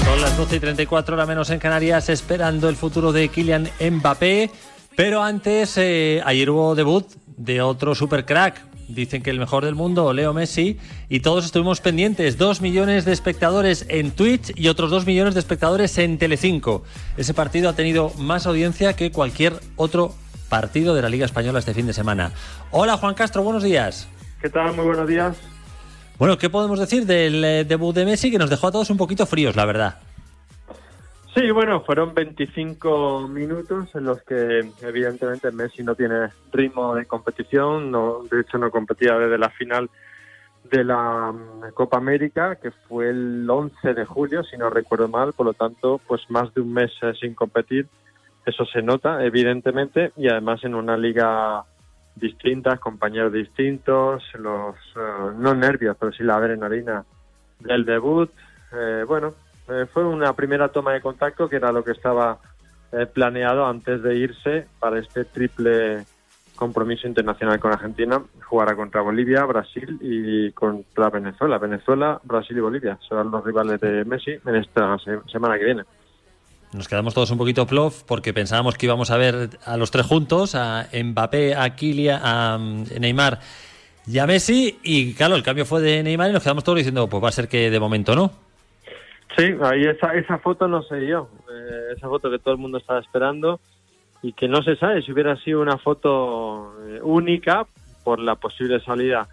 Son las 12 y 34 horas menos en Canarias, esperando el futuro de Kylian Mbappé. Pero antes, eh, ayer hubo debut de otro supercrack. Dicen que el mejor del mundo, Leo Messi, y todos estuvimos pendientes. Dos millones de espectadores en Twitch y otros dos millones de espectadores en Telecinco. Ese partido ha tenido más audiencia que cualquier otro partido de la Liga Española este fin de semana. Hola Juan Castro, buenos días. ¿Qué tal? Muy buenos días. Bueno, ¿qué podemos decir del eh, debut de Messi que nos dejó a todos un poquito fríos, la verdad? Sí, bueno, fueron 25 minutos en los que evidentemente Messi no tiene ritmo de competición, no, de hecho no competía desde la final de la mm, Copa América, que fue el 11 de julio, si no recuerdo mal, por lo tanto, pues más de un mes eh, sin competir, eso se nota evidentemente, y además en una liga distinta, compañeros distintos, los eh, no nervios, pero sí la adrenalina del debut, eh, bueno, eh, fue una primera toma de contacto que era lo que estaba eh, planeado antes de irse para este triple compromiso internacional con Argentina. Jugará contra Bolivia, Brasil y contra Venezuela. Venezuela, Brasil y Bolivia serán los rivales de Messi en esta se- semana que viene. Nos quedamos todos un poquito plof porque pensábamos que íbamos a ver a los tres juntos, a Mbappé, a Kylian, a mm, Neymar y a Messi. Y claro, el cambio fue de Neymar y nos quedamos todos diciendo, pues va a ser que de momento no. Sí, ahí esa, esa foto no se dio. Eh, esa foto que todo el mundo estaba esperando y que no se sabe si hubiera sido una foto eh, única por la posible salida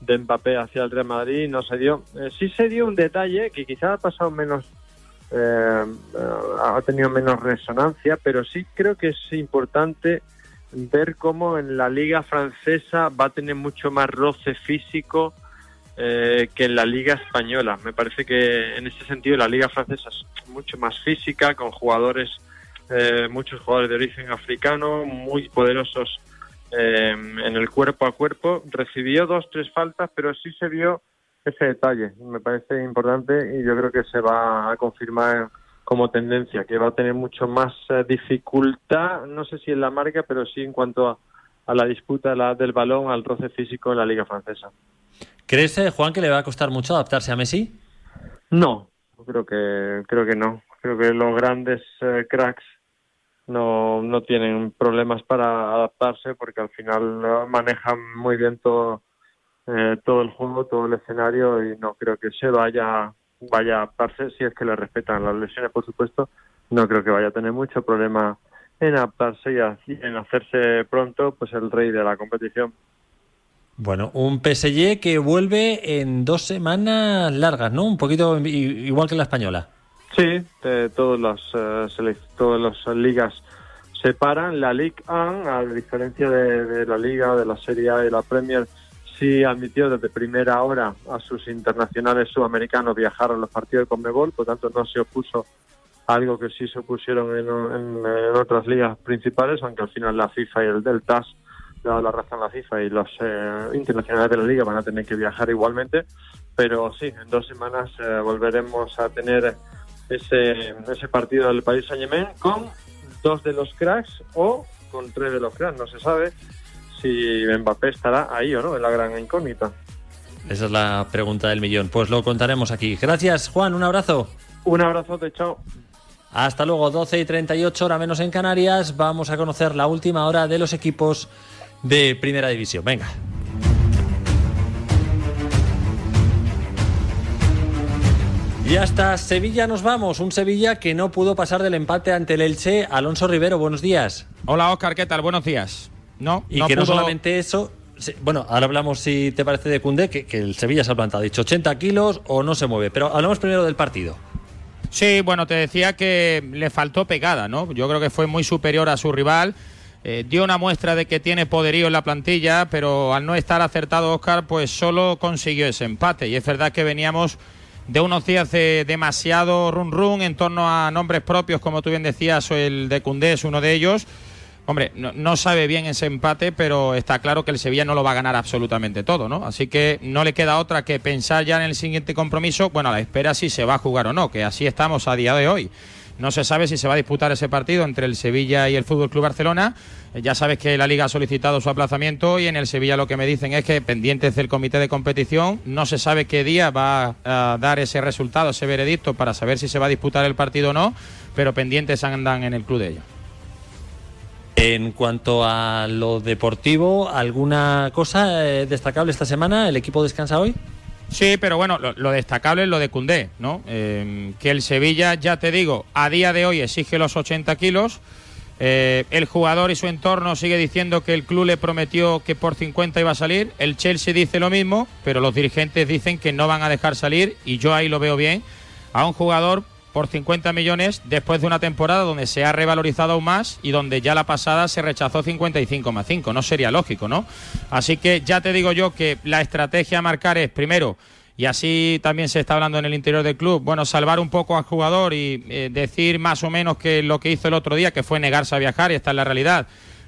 de Mbappé hacia el Real Madrid, no se dio. Eh, sí se dio un detalle que quizá ha pasado menos, eh, ha tenido menos resonancia, pero sí creo que es importante ver cómo en la liga francesa va a tener mucho más roce físico eh, que en la liga española. Me parece que en ese sentido la liga francesa es mucho más física, con jugadores, eh, muchos jugadores de origen africano, muy poderosos eh, en el cuerpo a cuerpo. Recibió dos, tres faltas, pero sí se vio ese detalle. Me parece importante y yo creo que se va a confirmar como tendencia, que va a tener mucho más eh, dificultad, no sé si en la marca, pero sí en cuanto a, a la disputa la- del balón, al roce físico en la liga francesa. ¿Crees, eh, Juan, que le va a costar mucho adaptarse a Messi? No, creo que creo que no. Creo que los grandes eh, cracks no, no tienen problemas para adaptarse porque al final eh, manejan muy bien todo eh, todo el juego, todo el escenario y no creo que se vaya vaya a adaptarse si es que le respetan las lesiones, por supuesto. No creo que vaya a tener mucho problema en adaptarse y en hacerse pronto pues el rey de la competición. Bueno, un PSG que vuelve en dos semanas largas, ¿no? Un poquito igual que la española. Sí, todas las todas las ligas se paran. La Ligue 1, a diferencia de, la Liga, de la Serie A y la Premier, sí admitió desde primera hora a sus internacionales sudamericanos viajar a los partidos de Conmebol, por tanto no se opuso a algo que sí se opusieron en, en- en otras ligas principales, aunque al final la FIFA y el del TAS le ha dado la razón la FIFA y los eh, internacionales de la liga van a tener que viajar igualmente. Pero sí, en dos semanas eh, volveremos a tener ese, ese partido del Paris Saint Germain con dos de los cracks o con tres de los cracks. No se sabe si Mbappé estará ahí o no, es la gran incógnita. Esa es la pregunta del millón. Pues lo contaremos aquí. Gracias, Juan. Un abrazo. Un abrazo, de chao. Hasta luego, 12 y 38 hora menos en Canarias. Vamos a conocer la última hora de los equipos de Primera División. Venga. Y hasta Sevilla nos vamos. Un Sevilla que no pudo pasar del empate ante el Elche. Alonso Rivero, buenos días. Hola, Oscar, ¿qué tal? Buenos días. No, Y no que no pudo- solamente eso. Bueno, ahora hablamos, si te parece, de Cundé, que, que el Sevilla se ha plantado. Ha dicho 80 kilos o no se mueve. Pero hablamos primero del partido. Sí, bueno, te decía que le faltó pegada, ¿no? Yo creo que fue muy superior a su rival. Eh, dio una muestra de que tiene poderío en la plantilla, pero al no estar acertado Oscar, pues solo consiguió ese empate. Y es verdad que veníamos de unos días de demasiado run run en torno a nombres propios, como tú bien decías, el de Cundé es uno de ellos. Hombre, no, sabe bien ese empate, pero está claro que el Sevilla no lo va a ganar absolutamente todo, ¿no? Así que no le queda otra que pensar ya en el siguiente compromiso, bueno, a la espera si se va a jugar o no, que así estamos a día de hoy. No se sabe si se va a disputar ese partido entre el Sevilla y el Fútbol Club Barcelona. Eh, ya sabes que la Liga ha solicitado su aplazamiento y en el Sevilla lo que me dicen es que pendientes del comité de competición no se sabe qué día va a dar ese resultado, ese veredicto para saber si se va a disputar el partido o no, pero pendientes andan en el club de ellos. En cuanto a lo deportivo, ¿alguna cosa eh, destacable esta semana? ¿El equipo descansa hoy? Sí, pero bueno, lo, destacable es lo de Cundé, ¿no? Eh, que el Sevilla, ya te digo, a día de hoy exige los 80 kilos. Eh, el jugador y su entorno sigue diciendo que el club le prometió que por 50 iba a salir. El Chelsea dice lo mismo, pero los dirigentes dicen que no van a dejar salir, y yo ahí lo veo bien, a un jugador por 50 millones después de una temporada donde se ha revalorizado aún más y donde ya la pasada se rechazó 55 más 5. No sería lógico, ¿no? Así que ya te digo yo que la estrategia a marcar es, primero, y así también se está hablando en el interior del club, bueno, salvar un poco al jugador y eh, decir más o menos que lo que hizo el otro día, que fue negarse a viajar, y esta es la realidad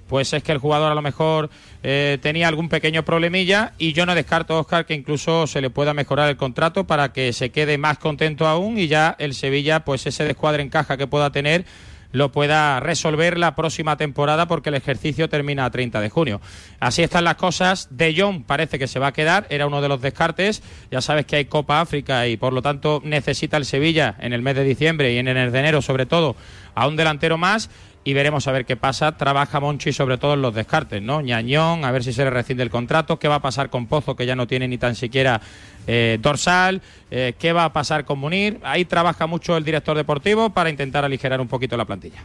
pues es que el jugador a lo mejor eh, tenía algún pequeño problemilla y yo no descarto, Oscar, que incluso se le pueda mejorar el contrato para que se quede más contento aún y ya el Sevilla, pues ese descuadre en caja que pueda tener lo pueda resolver la próxima temporada porque el ejercicio termina a 30 de junio. Así están las cosas. De Jong parece que se va a quedar, era uno de los descartes. Ya sabes que hay Copa África y por lo tanto necesita el Sevilla en el mes de diciembre y en el de enero sobre todo a un delantero más y veremos a ver qué pasa. Trabaja Monchi sobre todo en los descartes, ¿no? Ñañón, a ver si se le rescinde el contrato, qué va a pasar con Pozo, que ya no tiene ni tan siquiera eh, dorsal, eh, qué va a pasar con Munir. Ahí trabaja mucho el director deportivo para intentar aligerar un poquito la plantilla.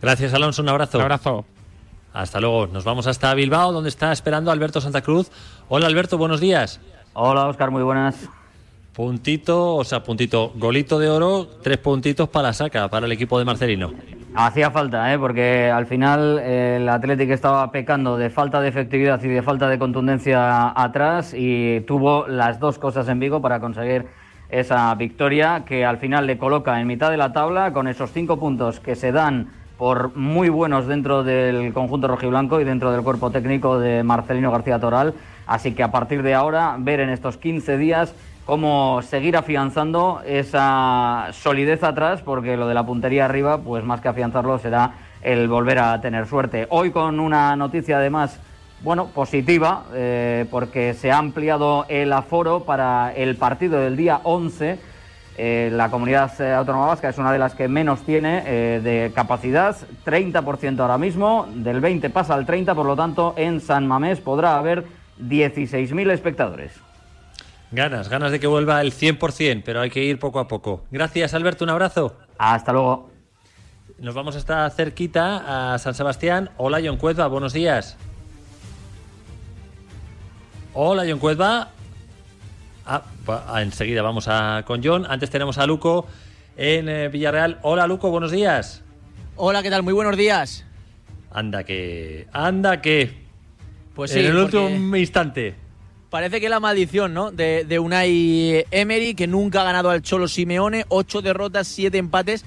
Gracias, Alonso, un abrazo. Un abrazo. Hasta luego. Nos vamos hasta Bilbao, donde está esperando Alberto Santa Cruz. Hola, Alberto, buenos días. Hola, Oscar, muy buenas. Puntito, o sea, puntito, golito de oro, tres puntitos para la saca, para el equipo de Marcelino. Hacía falta, ¿eh? porque al final el Atlético estaba pecando de falta de efectividad y de falta de contundencia atrás y tuvo las dos cosas en Vigo para conseguir esa victoria que al final le coloca en mitad de la tabla con esos cinco puntos que se dan por muy buenos dentro del conjunto rojiblanco y dentro del cuerpo técnico de Marcelino García Toral. Así que a partir de ahora, ver en estos 15 días cómo seguir afianzando esa solidez atrás, porque lo de la puntería arriba, pues más que afianzarlo será el volver a tener suerte. Hoy con una noticia además, bueno, positiva, eh, porque se ha ampliado el aforo para el partido del día 11. Eh, la comunidad autónoma vasca es una de las que menos tiene eh, de capacidad, 30% ahora mismo, del 20 pasa al 30, por lo tanto en San Mamés podrá haber 16.000 espectadores. Ganas, ganas de que vuelva el 100%, pero hay que ir poco a poco. Gracias, Alberto, un abrazo. Hasta luego. Nos vamos hasta cerquita a San Sebastián. Hola, John Cuezba, buenos días. Hola, John Cuezba. Ah, enseguida vamos a con John. Antes tenemos a Luco en eh, Villarreal. Hola, Luco, buenos días. Hola, ¿qué tal? Muy buenos días. Anda que, anda que. Pues en el último instante. Parece que la maldición, ¿no? De, de Unai Emery, que nunca ha ganado al Cholo Simeone, ocho derrotas, siete empates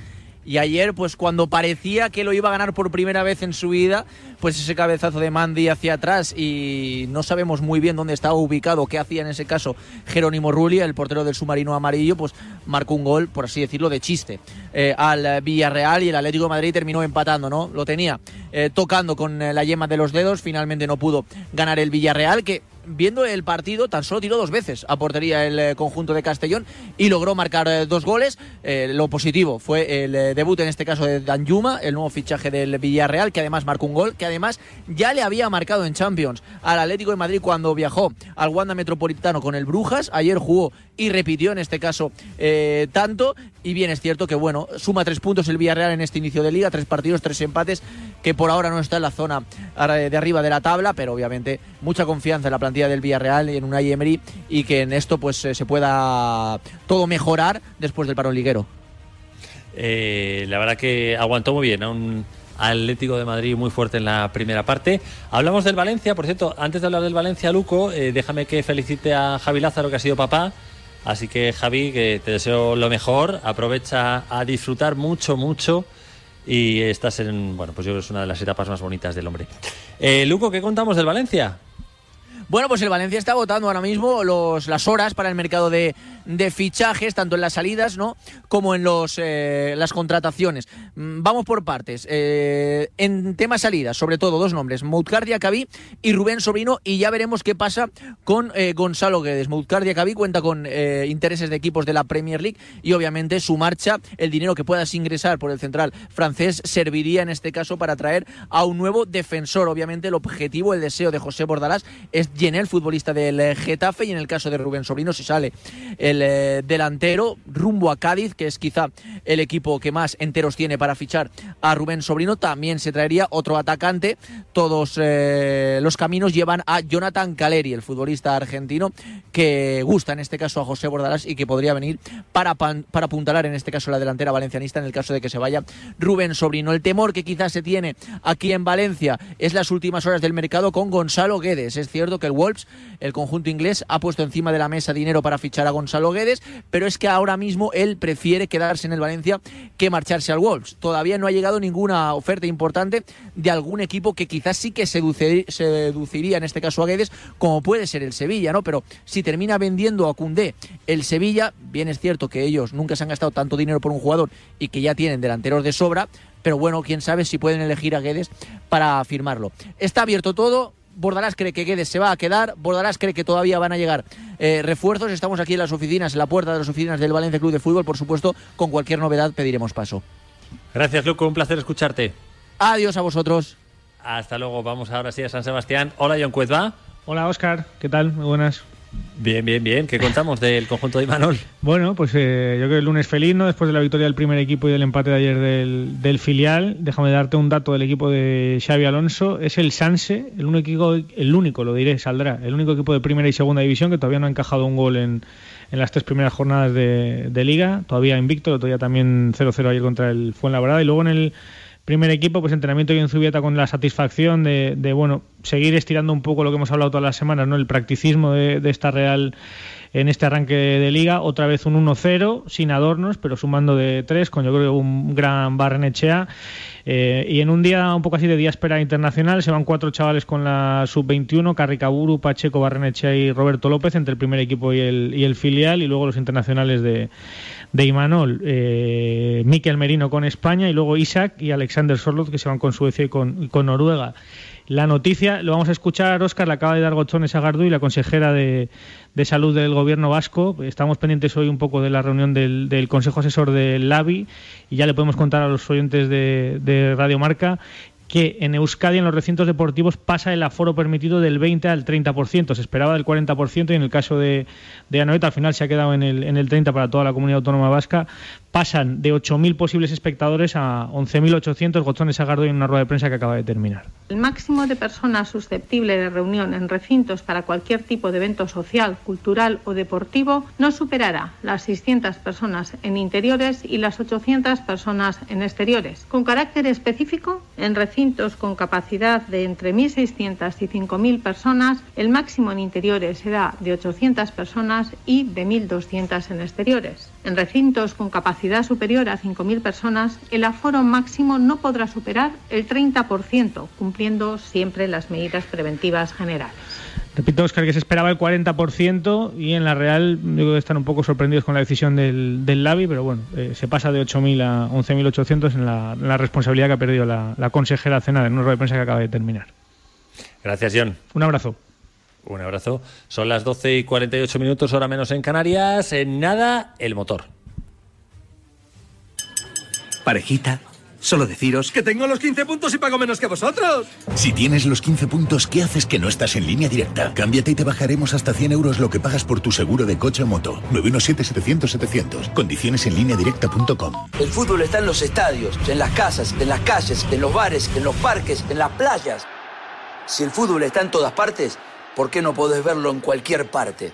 y ayer, pues cuando parecía que lo iba a ganar por primera vez en su vida, pues ese cabezazo de Mandy hacia atrás y no sabemos muy bien dónde estaba ubicado, qué hacía en ese caso Jerónimo Rulli, el portero del submarino amarillo, pues marcó un gol, por así decirlo, de chiste eh, al Villarreal y el Atlético de Madrid terminó empatando, ¿no? Lo tenía eh, tocando con eh, la yema de los dedos, finalmente no pudo ganar el Villarreal, que viendo el partido, tan solo tiró dos veces a portería el eh, conjunto de Castellón y logró marcar eh, dos goles. Eh, lo positivo fue el debut, en este caso, de Danjuma, el nuevo fichaje del Villarreal, que además marcó un gol, que además ya le había marcado en Champions al Atlético de Madrid cuando viajó al Wanda Metropolitano con el Brujas. Ayer jugó y repitió en este caso tanto. Y bien es cierto que, bueno, suma tres puntos el Villarreal en este inicio de liga, tres partidos, tres empates, que por ahora no está en la zona de arriba de la tabla, pero obviamente mucha confianza en la plantilla del Villarreal y en una Emery y que en esto pues eh, se pueda todo mejorar después del parón liguero. Eh, la verdad que aguantó muy bien a un Atlético de Madrid muy fuerte en la primera parte. Hablamos del Valencia, por cierto, antes de hablar del Valencia, Luco, eh, déjame que felicite a Javi Lázaro, que ha sido papá. Así que Javi, que te deseo lo mejor, aprovecha a disfrutar mucho, mucho y estás en, bueno, pues yo creo que es una de las etapas más bonitas del hombre. Eh, Luco, ¿qué contamos del Valencia? Bueno, pues el Valencia está votando ahora mismo los, las horas para el mercado de, de fichajes, tanto en las salidas ¿no? como en los, eh, las contrataciones. Mm, vamos por partes. Eh, en tema salidas, sobre todo dos nombres, Moutcar Diacabí y Rubén Sobrino, y ya veremos qué pasa con eh, Gonzalo Guedes. Moutcar Diacabí cuenta con intereses de equipos de la Premier League y obviamente su marcha, el dinero que puedas ingresar por el central francés, serviría en este caso para traer a un nuevo defensor. Obviamente el objetivo, el deseo de José Bordalás es el futbolista del eh, Getafe, y en el caso de Rubén Sobrino, si sale el eh, delantero rumbo a Cádiz, que es quizá el equipo que más enteros tiene para fichar a Rubén Sobrino, también se traería otro atacante. Todos eh, los caminos llevan a Jonathan Caleri, el futbolista argentino, que gusta en este caso a José Bordalás y que podría venir para, para apuntalar en este caso la delantera valencianista en el caso de que se vaya Rubén Sobrino. El temor que quizás se tiene aquí en Valencia es las últimas horas del mercado con Gonzalo Guedes. Es cierto que el Wolves, el conjunto inglés, ha puesto encima de la mesa dinero para fichar a Gonzalo Guedes, pero es que ahora mismo él prefiere quedarse en el Valencia que marcharse al Wolves. Todavía no ha llegado ninguna oferta importante de algún equipo que quizás sí que seduciría en este caso a Guedes, como puede ser el Sevilla, ¿no? Pero si termina vendiendo a Cundé el Sevilla, bien es cierto que ellos nunca se han gastado tanto dinero por un jugador y que ya tienen delanteros de sobra, pero bueno, quién sabe si pueden elegir a Guedes para firmarlo. Está abierto todo, Bordalás cree que Guedes se va a quedar, Bordalás cree que todavía van a llegar eh, refuerzos. Estamos aquí en las oficinas, en la puerta de las oficinas del Valencia Club de Fútbol. Por supuesto, con cualquier novedad pediremos paso. Gracias, Luco. Un placer escucharte. Adiós a vosotros. Hasta luego. Vamos ahora sí a San Sebastián. Hola, John Cuezba. Hola, Oscar. ¿Qué tal? Muy buenas. Bien, bien, bien. ¿Qué contamos del conjunto de Imanol? Bueno, pues eh, yo creo que el lunes feliz, ¿no? Después de la victoria del primer equipo y del empate de ayer del, filial. Déjame darte un dato del equipo de Xavi Alonso. Es el Sanse, el único, el único, lo diré, saldrá, el único equipo de primera y segunda división que todavía no ha encajado un gol en, en las tres primeras jornadas de, de liga. Todavía invicto, todavía también 0-0 ayer contra el Fuenlabrada. Y luego en el primer equipo, pues entrenamiento y en Zubieta con la satisfacción de, de, bueno, seguir estirando un poco lo que hemos hablado todas las semanas, ¿no? El practicismo de, de esta Real en este arranque de liga. Otra vez un 1-0, sin adornos, pero sumando de tres, con yo creo un gran Barrenechea. Eh, y en un día un poco así de diáspora internacional se van cuatro chavales con la sub-21, Carricaburu, Pacheco, Barrenechea y Roberto López entre el primer equipo y el, y el filial y luego los internacionales de, de Imanol, eh, Miquel Merino con España y luego Isaac y Alexander Sorloth que se van con Suecia y con, con Noruega. La noticia, lo vamos a escuchar, Óscar, la acaba de dar Gochones a Gardu y la consejera de, de, Salud del Gobierno Vasco. Estamos pendientes hoy un poco de la reunión del, Consejo Asesor del LABI y ya le podemos contar a los oyentes de, Radio Marca que en Euskadi en los recintos deportivos pasa el aforo permitido del 20 al 30%. Se esperaba del 40% y en el caso de, de Anoeta al final se ha quedado en el, en el 30% para toda la comunidad autónoma vasca. Pasan de 8.000 posibles espectadores a 11.800. Gozones Sagardo en una rueda de prensa que acaba de terminar. El máximo de personas susceptibles de reunión en recintos para cualquier tipo de evento social, cultural o deportivo no superará las 600 personas en interiores y las 800 personas en exteriores. Con carácter específico, en recintos con capacidad de entre 1.600 y 5.000 personas, el máximo en interiores será de 800 personas y de 1.200 en exteriores. En recintos con capacidad superior a 5.000 personas, el aforo máximo no podrá superar el 30%, cumpliendo siempre las medidas preventivas generales. Repito, Oscar, que se esperaba el 40% y en la Real yo creo que están un poco sorprendidos con la decisión del, del LABI, pero bueno, eh, se pasa de 8.000 a 11.800 en la, en la, responsabilidad que ha perdido la, la consejera Cena en una rueda de prensa que acaba de terminar. Gracias, John. Un abrazo. Un abrazo. Son las 12 y 48 minutos, hora menos en Canarias. En nada, el motor. Parejita, solo deciros que tengo los 15 puntos y pago menos que vosotros. Si tienes los 15 puntos, ¿qué haces que no estás en línea directa? Cámbiate y te bajaremos hasta 100 euros lo que pagas por tu seguro de coche o moto. 917-700-700. Condiciones en línea directa.com. El fútbol está en los estadios, en las casas, en las calles, en los bares, en los parques, en las playas. Si el fútbol está en todas partes, ¿por qué no podés verlo en cualquier parte?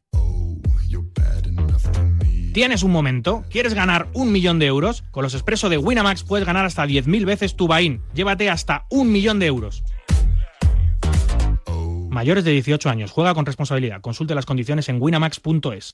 ¿Tienes un momento? ¿Quieres ganar un millón de euros? Con los expresos de Winamax puedes ganar hasta 10.000 veces tu buy-in. Llévate hasta un millón de euros. Mayores de 18 años. Juega con responsabilidad. Consulte las condiciones en winamax.es.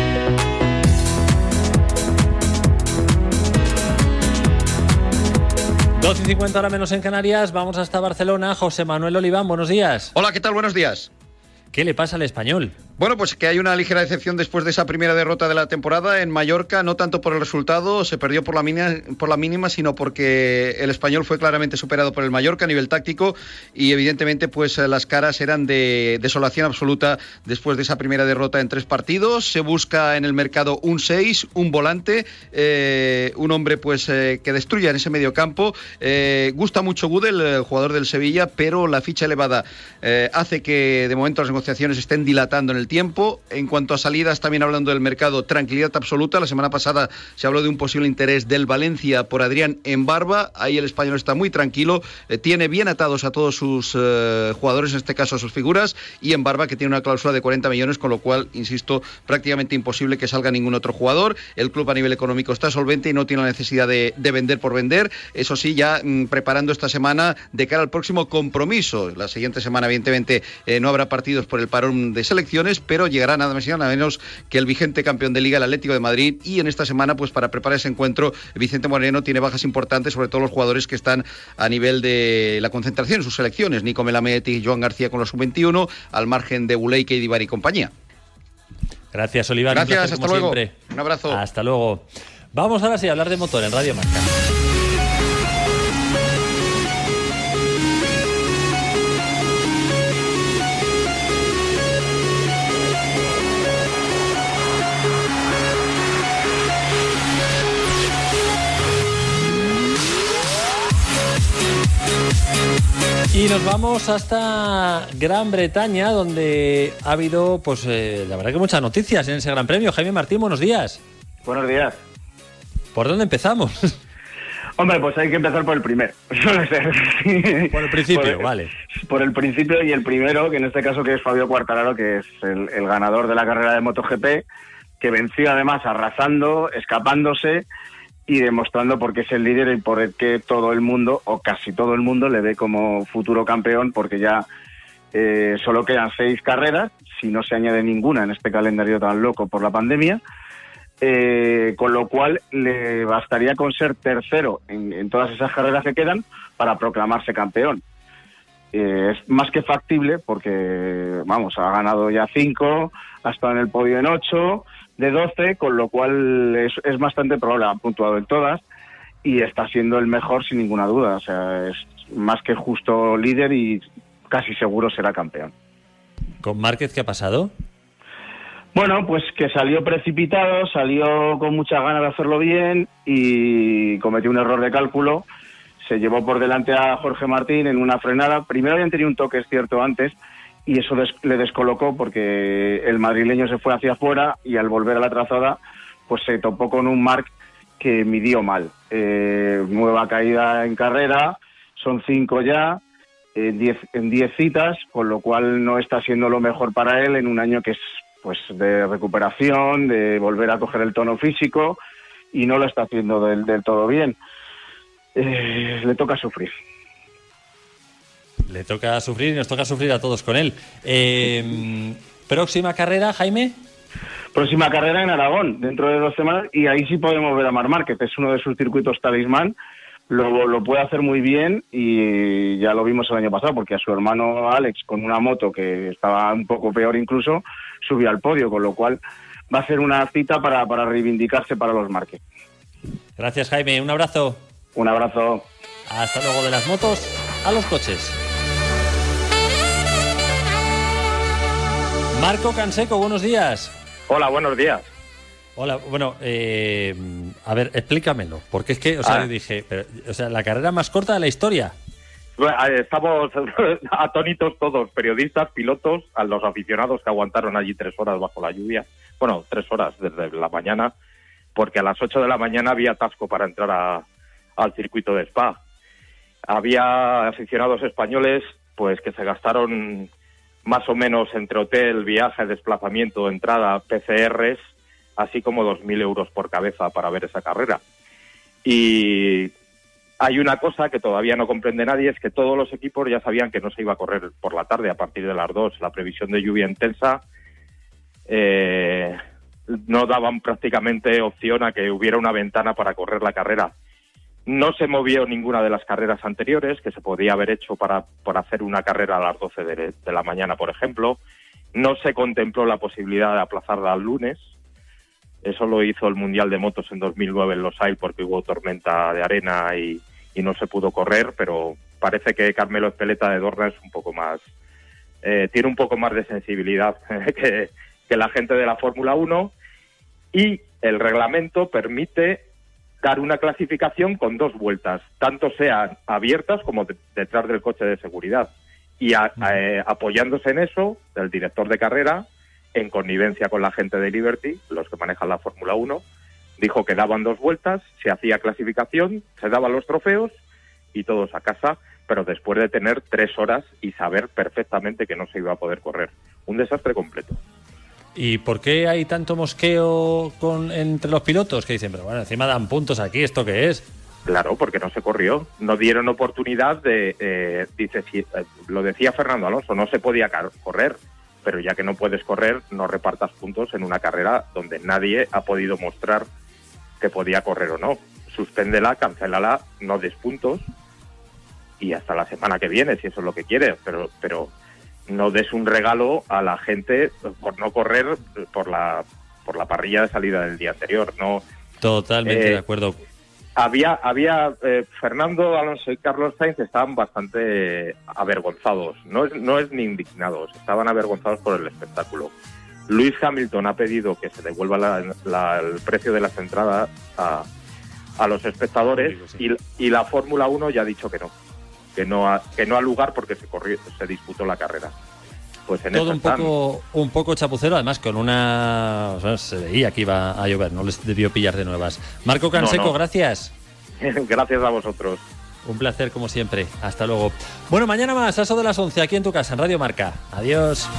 12 y 50 ahora menos en Canarias, vamos hasta Barcelona. José Manuel Oliván, buenos días. Hola, ¿qué tal? Buenos días. ¿Qué le pasa al español? Bueno, pues que hay una ligera decepción después de esa primera derrota de la temporada en Mallorca, no tanto por el resultado, se perdió por la, mínima, por la mínima, sino porque el español fue claramente superado por el Mallorca a nivel táctico y evidentemente pues las caras eran de desolación absoluta después de esa primera derrota en tres partidos. Se busca en el mercado un 6, un volante, eh, un hombre pues eh, que destruya en ese medio campo. Eh, gusta mucho Gudel, el jugador del Sevilla, pero la ficha elevada hace que de momento las negociaciones estén dilatando en el tiempo. En cuanto a salidas, también hablando del mercado, tranquilidad absoluta. La semana pasada se habló de un posible interés del Valencia por Adrián en Barba. Ahí el español está muy tranquilo. Eh, tiene bien atados a todos sus eh, jugadores, en este caso a sus figuras. Y en Barba, que tiene una cláusula de 40 millones, con lo cual, insisto, prácticamente imposible que salga ningún otro jugador. El club a nivel económico está solvente y no tiene la necesidad de, de vender por vender. Eso sí, ya mm, preparando esta semana de cara al próximo compromiso. La siguiente semana, evidentemente, eh, no habrá partidos por el parón de selecciones, pero llegará nada más y nada menos que el vigente campeón de Liga, el Atlético de Madrid, y en esta semana, pues para preparar ese encuentro, Vicente Moreno tiene bajas importantes, sobre todo los jugadores que están a nivel de la concentración en sus selecciones, Nico Melamed y Joan García con los sub-21, al margen de Buleike, Divar y compañía. Gracias, Olivar. Gracias, placer, hasta luego. siempre. Un abrazo. Hasta luego. Vamos ahora sí a hablar de motor en Radio Marca. Y nos vamos hasta Gran Bretaña, donde ha habido, pues, eh, la verdad que muchas noticias en ese Gran Premio. Jaime Martín, buenos días. Buenos días. ¿Por dónde empezamos? [laughs] Hombre, pues hay que empezar por el primero. [laughs] Por el principio, Por- vale. Por el principio y el primero, que en este caso que es Fabio Quartararo, que es el, el ganador de la carrera de MotoGP, que venció además arrasando, escapándose y demostrando por qué es el líder y por el que todo el mundo, o casi todo el mundo, le ve como futuro campeón, porque ya eh, solo quedan seis carreras, si no se añade ninguna en este calendario tan loco por la pandemia. Eh, con lo cual le bastaría con ser tercero en, todas esas carreras que quedan para proclamarse campeón. Eh, es más que factible porque, vamos, ha ganado ya cinco, ha estado en el podio en ocho, de 12, con lo cual es, es bastante probable, ha puntuado en todas y está siendo el mejor sin ninguna duda. O sea, es más que justo líder y casi seguro será campeón. ¿Con Márquez qué ha pasado? Bueno, pues que salió precipitado, salió con muchas ganas de hacerlo bien y cometió un error de cálculo. Se llevó por delante a Jorge Martín en una frenada. Primero habían tenido un toque, es cierto, antes, y eso des- le descolocó porque el madrileño se fue hacia afuera y al volver a la trazada, pues se topó con un Marc que midió mal. Eh, nueva caída en carrera, son cinco ya, en diez, en diez citas, con lo cual no está siendo lo mejor para él en un año que es pues de recuperación, de volver a coger el tono físico y no lo está haciendo del, del todo bien. Eh, le toca sufrir. Le toca sufrir y nos toca sufrir a todos con él. Eh, Próxima carrera, Jaime. próxima carrera en Aragón, dentro de dos semanas, y ahí sí podemos ver a Mar Márquez, es uno de sus circuitos talismán, lo, lo puede hacer muy bien y ya lo vimos el año pasado, porque a su hermano Alex, con una moto que estaba un poco peor incluso, subió al podio, con lo cual va a ser una cita para, para reivindicarse para los Márquez. Gracias, Jaime. Un abrazo. Un abrazo. Hasta luego de las motos a los coches. Marco Canseco, buenos días. Hola, buenos días. Hola, bueno, eh, a ver, explícamelo, porque es que, o sea, Ah. yo dije, pero, o sea, la carrera más corta de la historia. Estamos [laughs] atónitos todos, periodistas, pilotos, a los aficionados que aguantaron allí tres horas bajo la lluvia. Bueno, tres horas desde la mañana, porque a las ocho de la mañana había atasco para entrar a- al circuito de Spa. Había aficionados españoles, pues que se gastaron más o menos entre hotel, viaje, desplazamiento, entrada, PCRs, así como 2.000 euros por cabeza para ver esa carrera. Y hay una cosa que todavía no comprende nadie, es que todos los equipos ya sabían que no se iba a correr por la tarde a partir de las 2. La previsión de lluvia intensa eh, no daban prácticamente opción a que hubiera una ventana para correr la carrera. No se movió ninguna de las carreras anteriores que se podía haber hecho para, para hacer una carrera a las 12 de, la mañana, por ejemplo. No se contempló la posibilidad de aplazarla al lunes. Eso lo hizo el Mundial de Motos en 2009 en Losail porque hubo tormenta de arena y, y no se pudo correr, pero parece que Carmelo Espeleta de Dorna es un poco más, eh, tiene un poco más de sensibilidad [laughs] que, que la gente de la Fórmula 1 y el reglamento permite dar una clasificación con dos vueltas, tanto sean abiertas como de- detrás del coche de seguridad. Y a- eh, apoyándose en eso, el director de carrera, en connivencia con la gente de Liberty, los que manejan la Fórmula 1, dijo que daban dos vueltas, se hacía clasificación, se daban los trofeos y todos a casa, pero después de tener tres horas y saber perfectamente que no se iba a poder correr. Un desastre completo. ¿Y por qué hay tanto mosqueo con, entre los pilotos? Que dicen, pero bueno, encima dan puntos aquí, ¿esto qué es? Claro, porque no se corrió. No dieron oportunidad de, eh, dice, si- eh, lo decía Fernando Alonso, no se podía correr, pero ya que no puedes correr, no repartas puntos en una carrera donde nadie ha podido mostrar que podía correr o no. Suspéndela, cancélala, no des puntos y hasta la semana que viene, si eso es lo que quieres, pero, pero no des un regalo a la gente por no correr por la, por la parrilla de salida del día anterior. No, Totalmente Eh, de acuerdo. había, había eh, Fernando Alonso y Carlos Sainz estaban bastante avergonzados, no es, no es ni indignados, estaban avergonzados por el espectáculo. Luis Hamilton ha pedido que se devuelva la- la- el precio de las entradas a, a los espectadores y, y la Fórmula 1 ya ha dicho que no, que no ha, que no ha lugar porque se, corrió, se disputó la carrera. Pues en Todo un poco, un poco chapucero, además con una... o sea, se veía que iba a llover, no les debió pillar de nuevas. Marco Canseco, No, no. gracias. [laughs] Gracias a vosotros. Un placer como siempre. Hasta luego. Bueno, mañana más, a eso de las 11, aquí en tu casa, en Radio Marca. Adiós.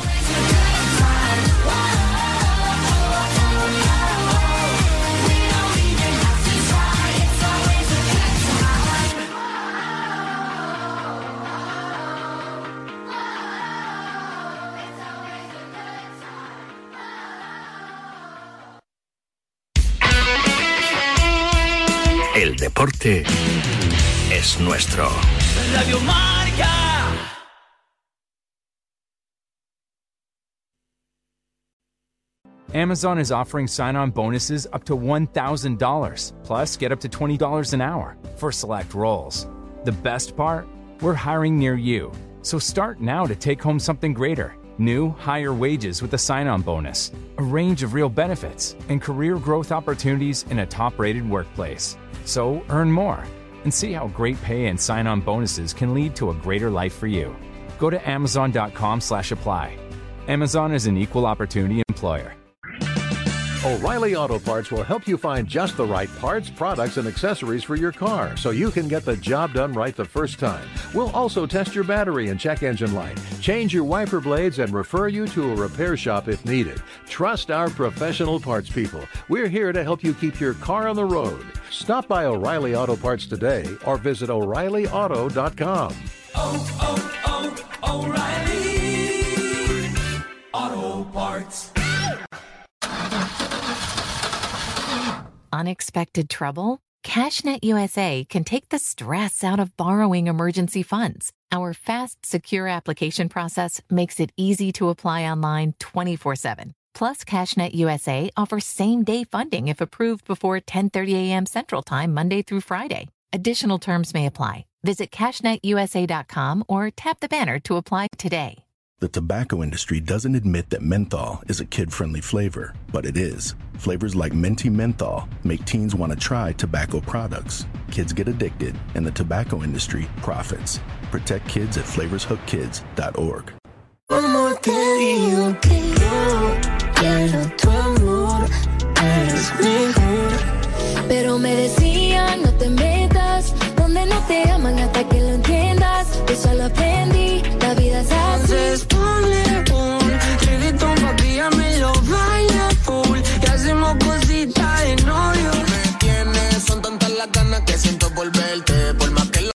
Deporte es nuestro. Radio Marca. Amazon is offering sign on bonuses up to $1,000, plus get up to $20 an hour for select roles. The best part? We're hiring near you. So start now to take home something greater new, higher wages with a sign on bonus, a range of real benefits, and career growth opportunities in a top rated workplace. So earn more and see how great pay and sign on bonuses can lead to a greater life for you. Go to amazon.com slash apply. Amazon is an equal opportunity employer. O'Reilly Auto Parts will help you find just the right parts, products, and accessories for your car so you can get the job done right the first time. We'll also test your battery and check engine light, change your wiper blades, and refer you to a repair shop if needed. Trust our professional parts people. We're here to help you keep your car on the road. Stop by O'Reilly Auto Parts today or visit O'ReillyAuto.com. Oh, oh, oh, O'Reilly. Auto Parts. unexpected trouble? CashNet USA can take the stress out of borrowing emergency funds. Our fast, secure application process makes it easy to apply online 24 7. Plus, CashNet USA offers same day funding if approved before 10:30 a.m. Central Time, Monday through Friday. Additional terms may apply. Visit cashnetusa.com or tap the banner to apply today. The tobacco industry doesn't admit that menthol is a kid friendly flavor, but it is. Flavors like Minty Menthol make teens want to try tobacco products. Kids get addicted, and the tobacco industry profits. Protect kids at flavorshookkids.org. Como te digo que yo quiero tu amor, eres mejor. Pero me decían no te metas, donde no te aman hasta que lo entiendas, que solo aprendas.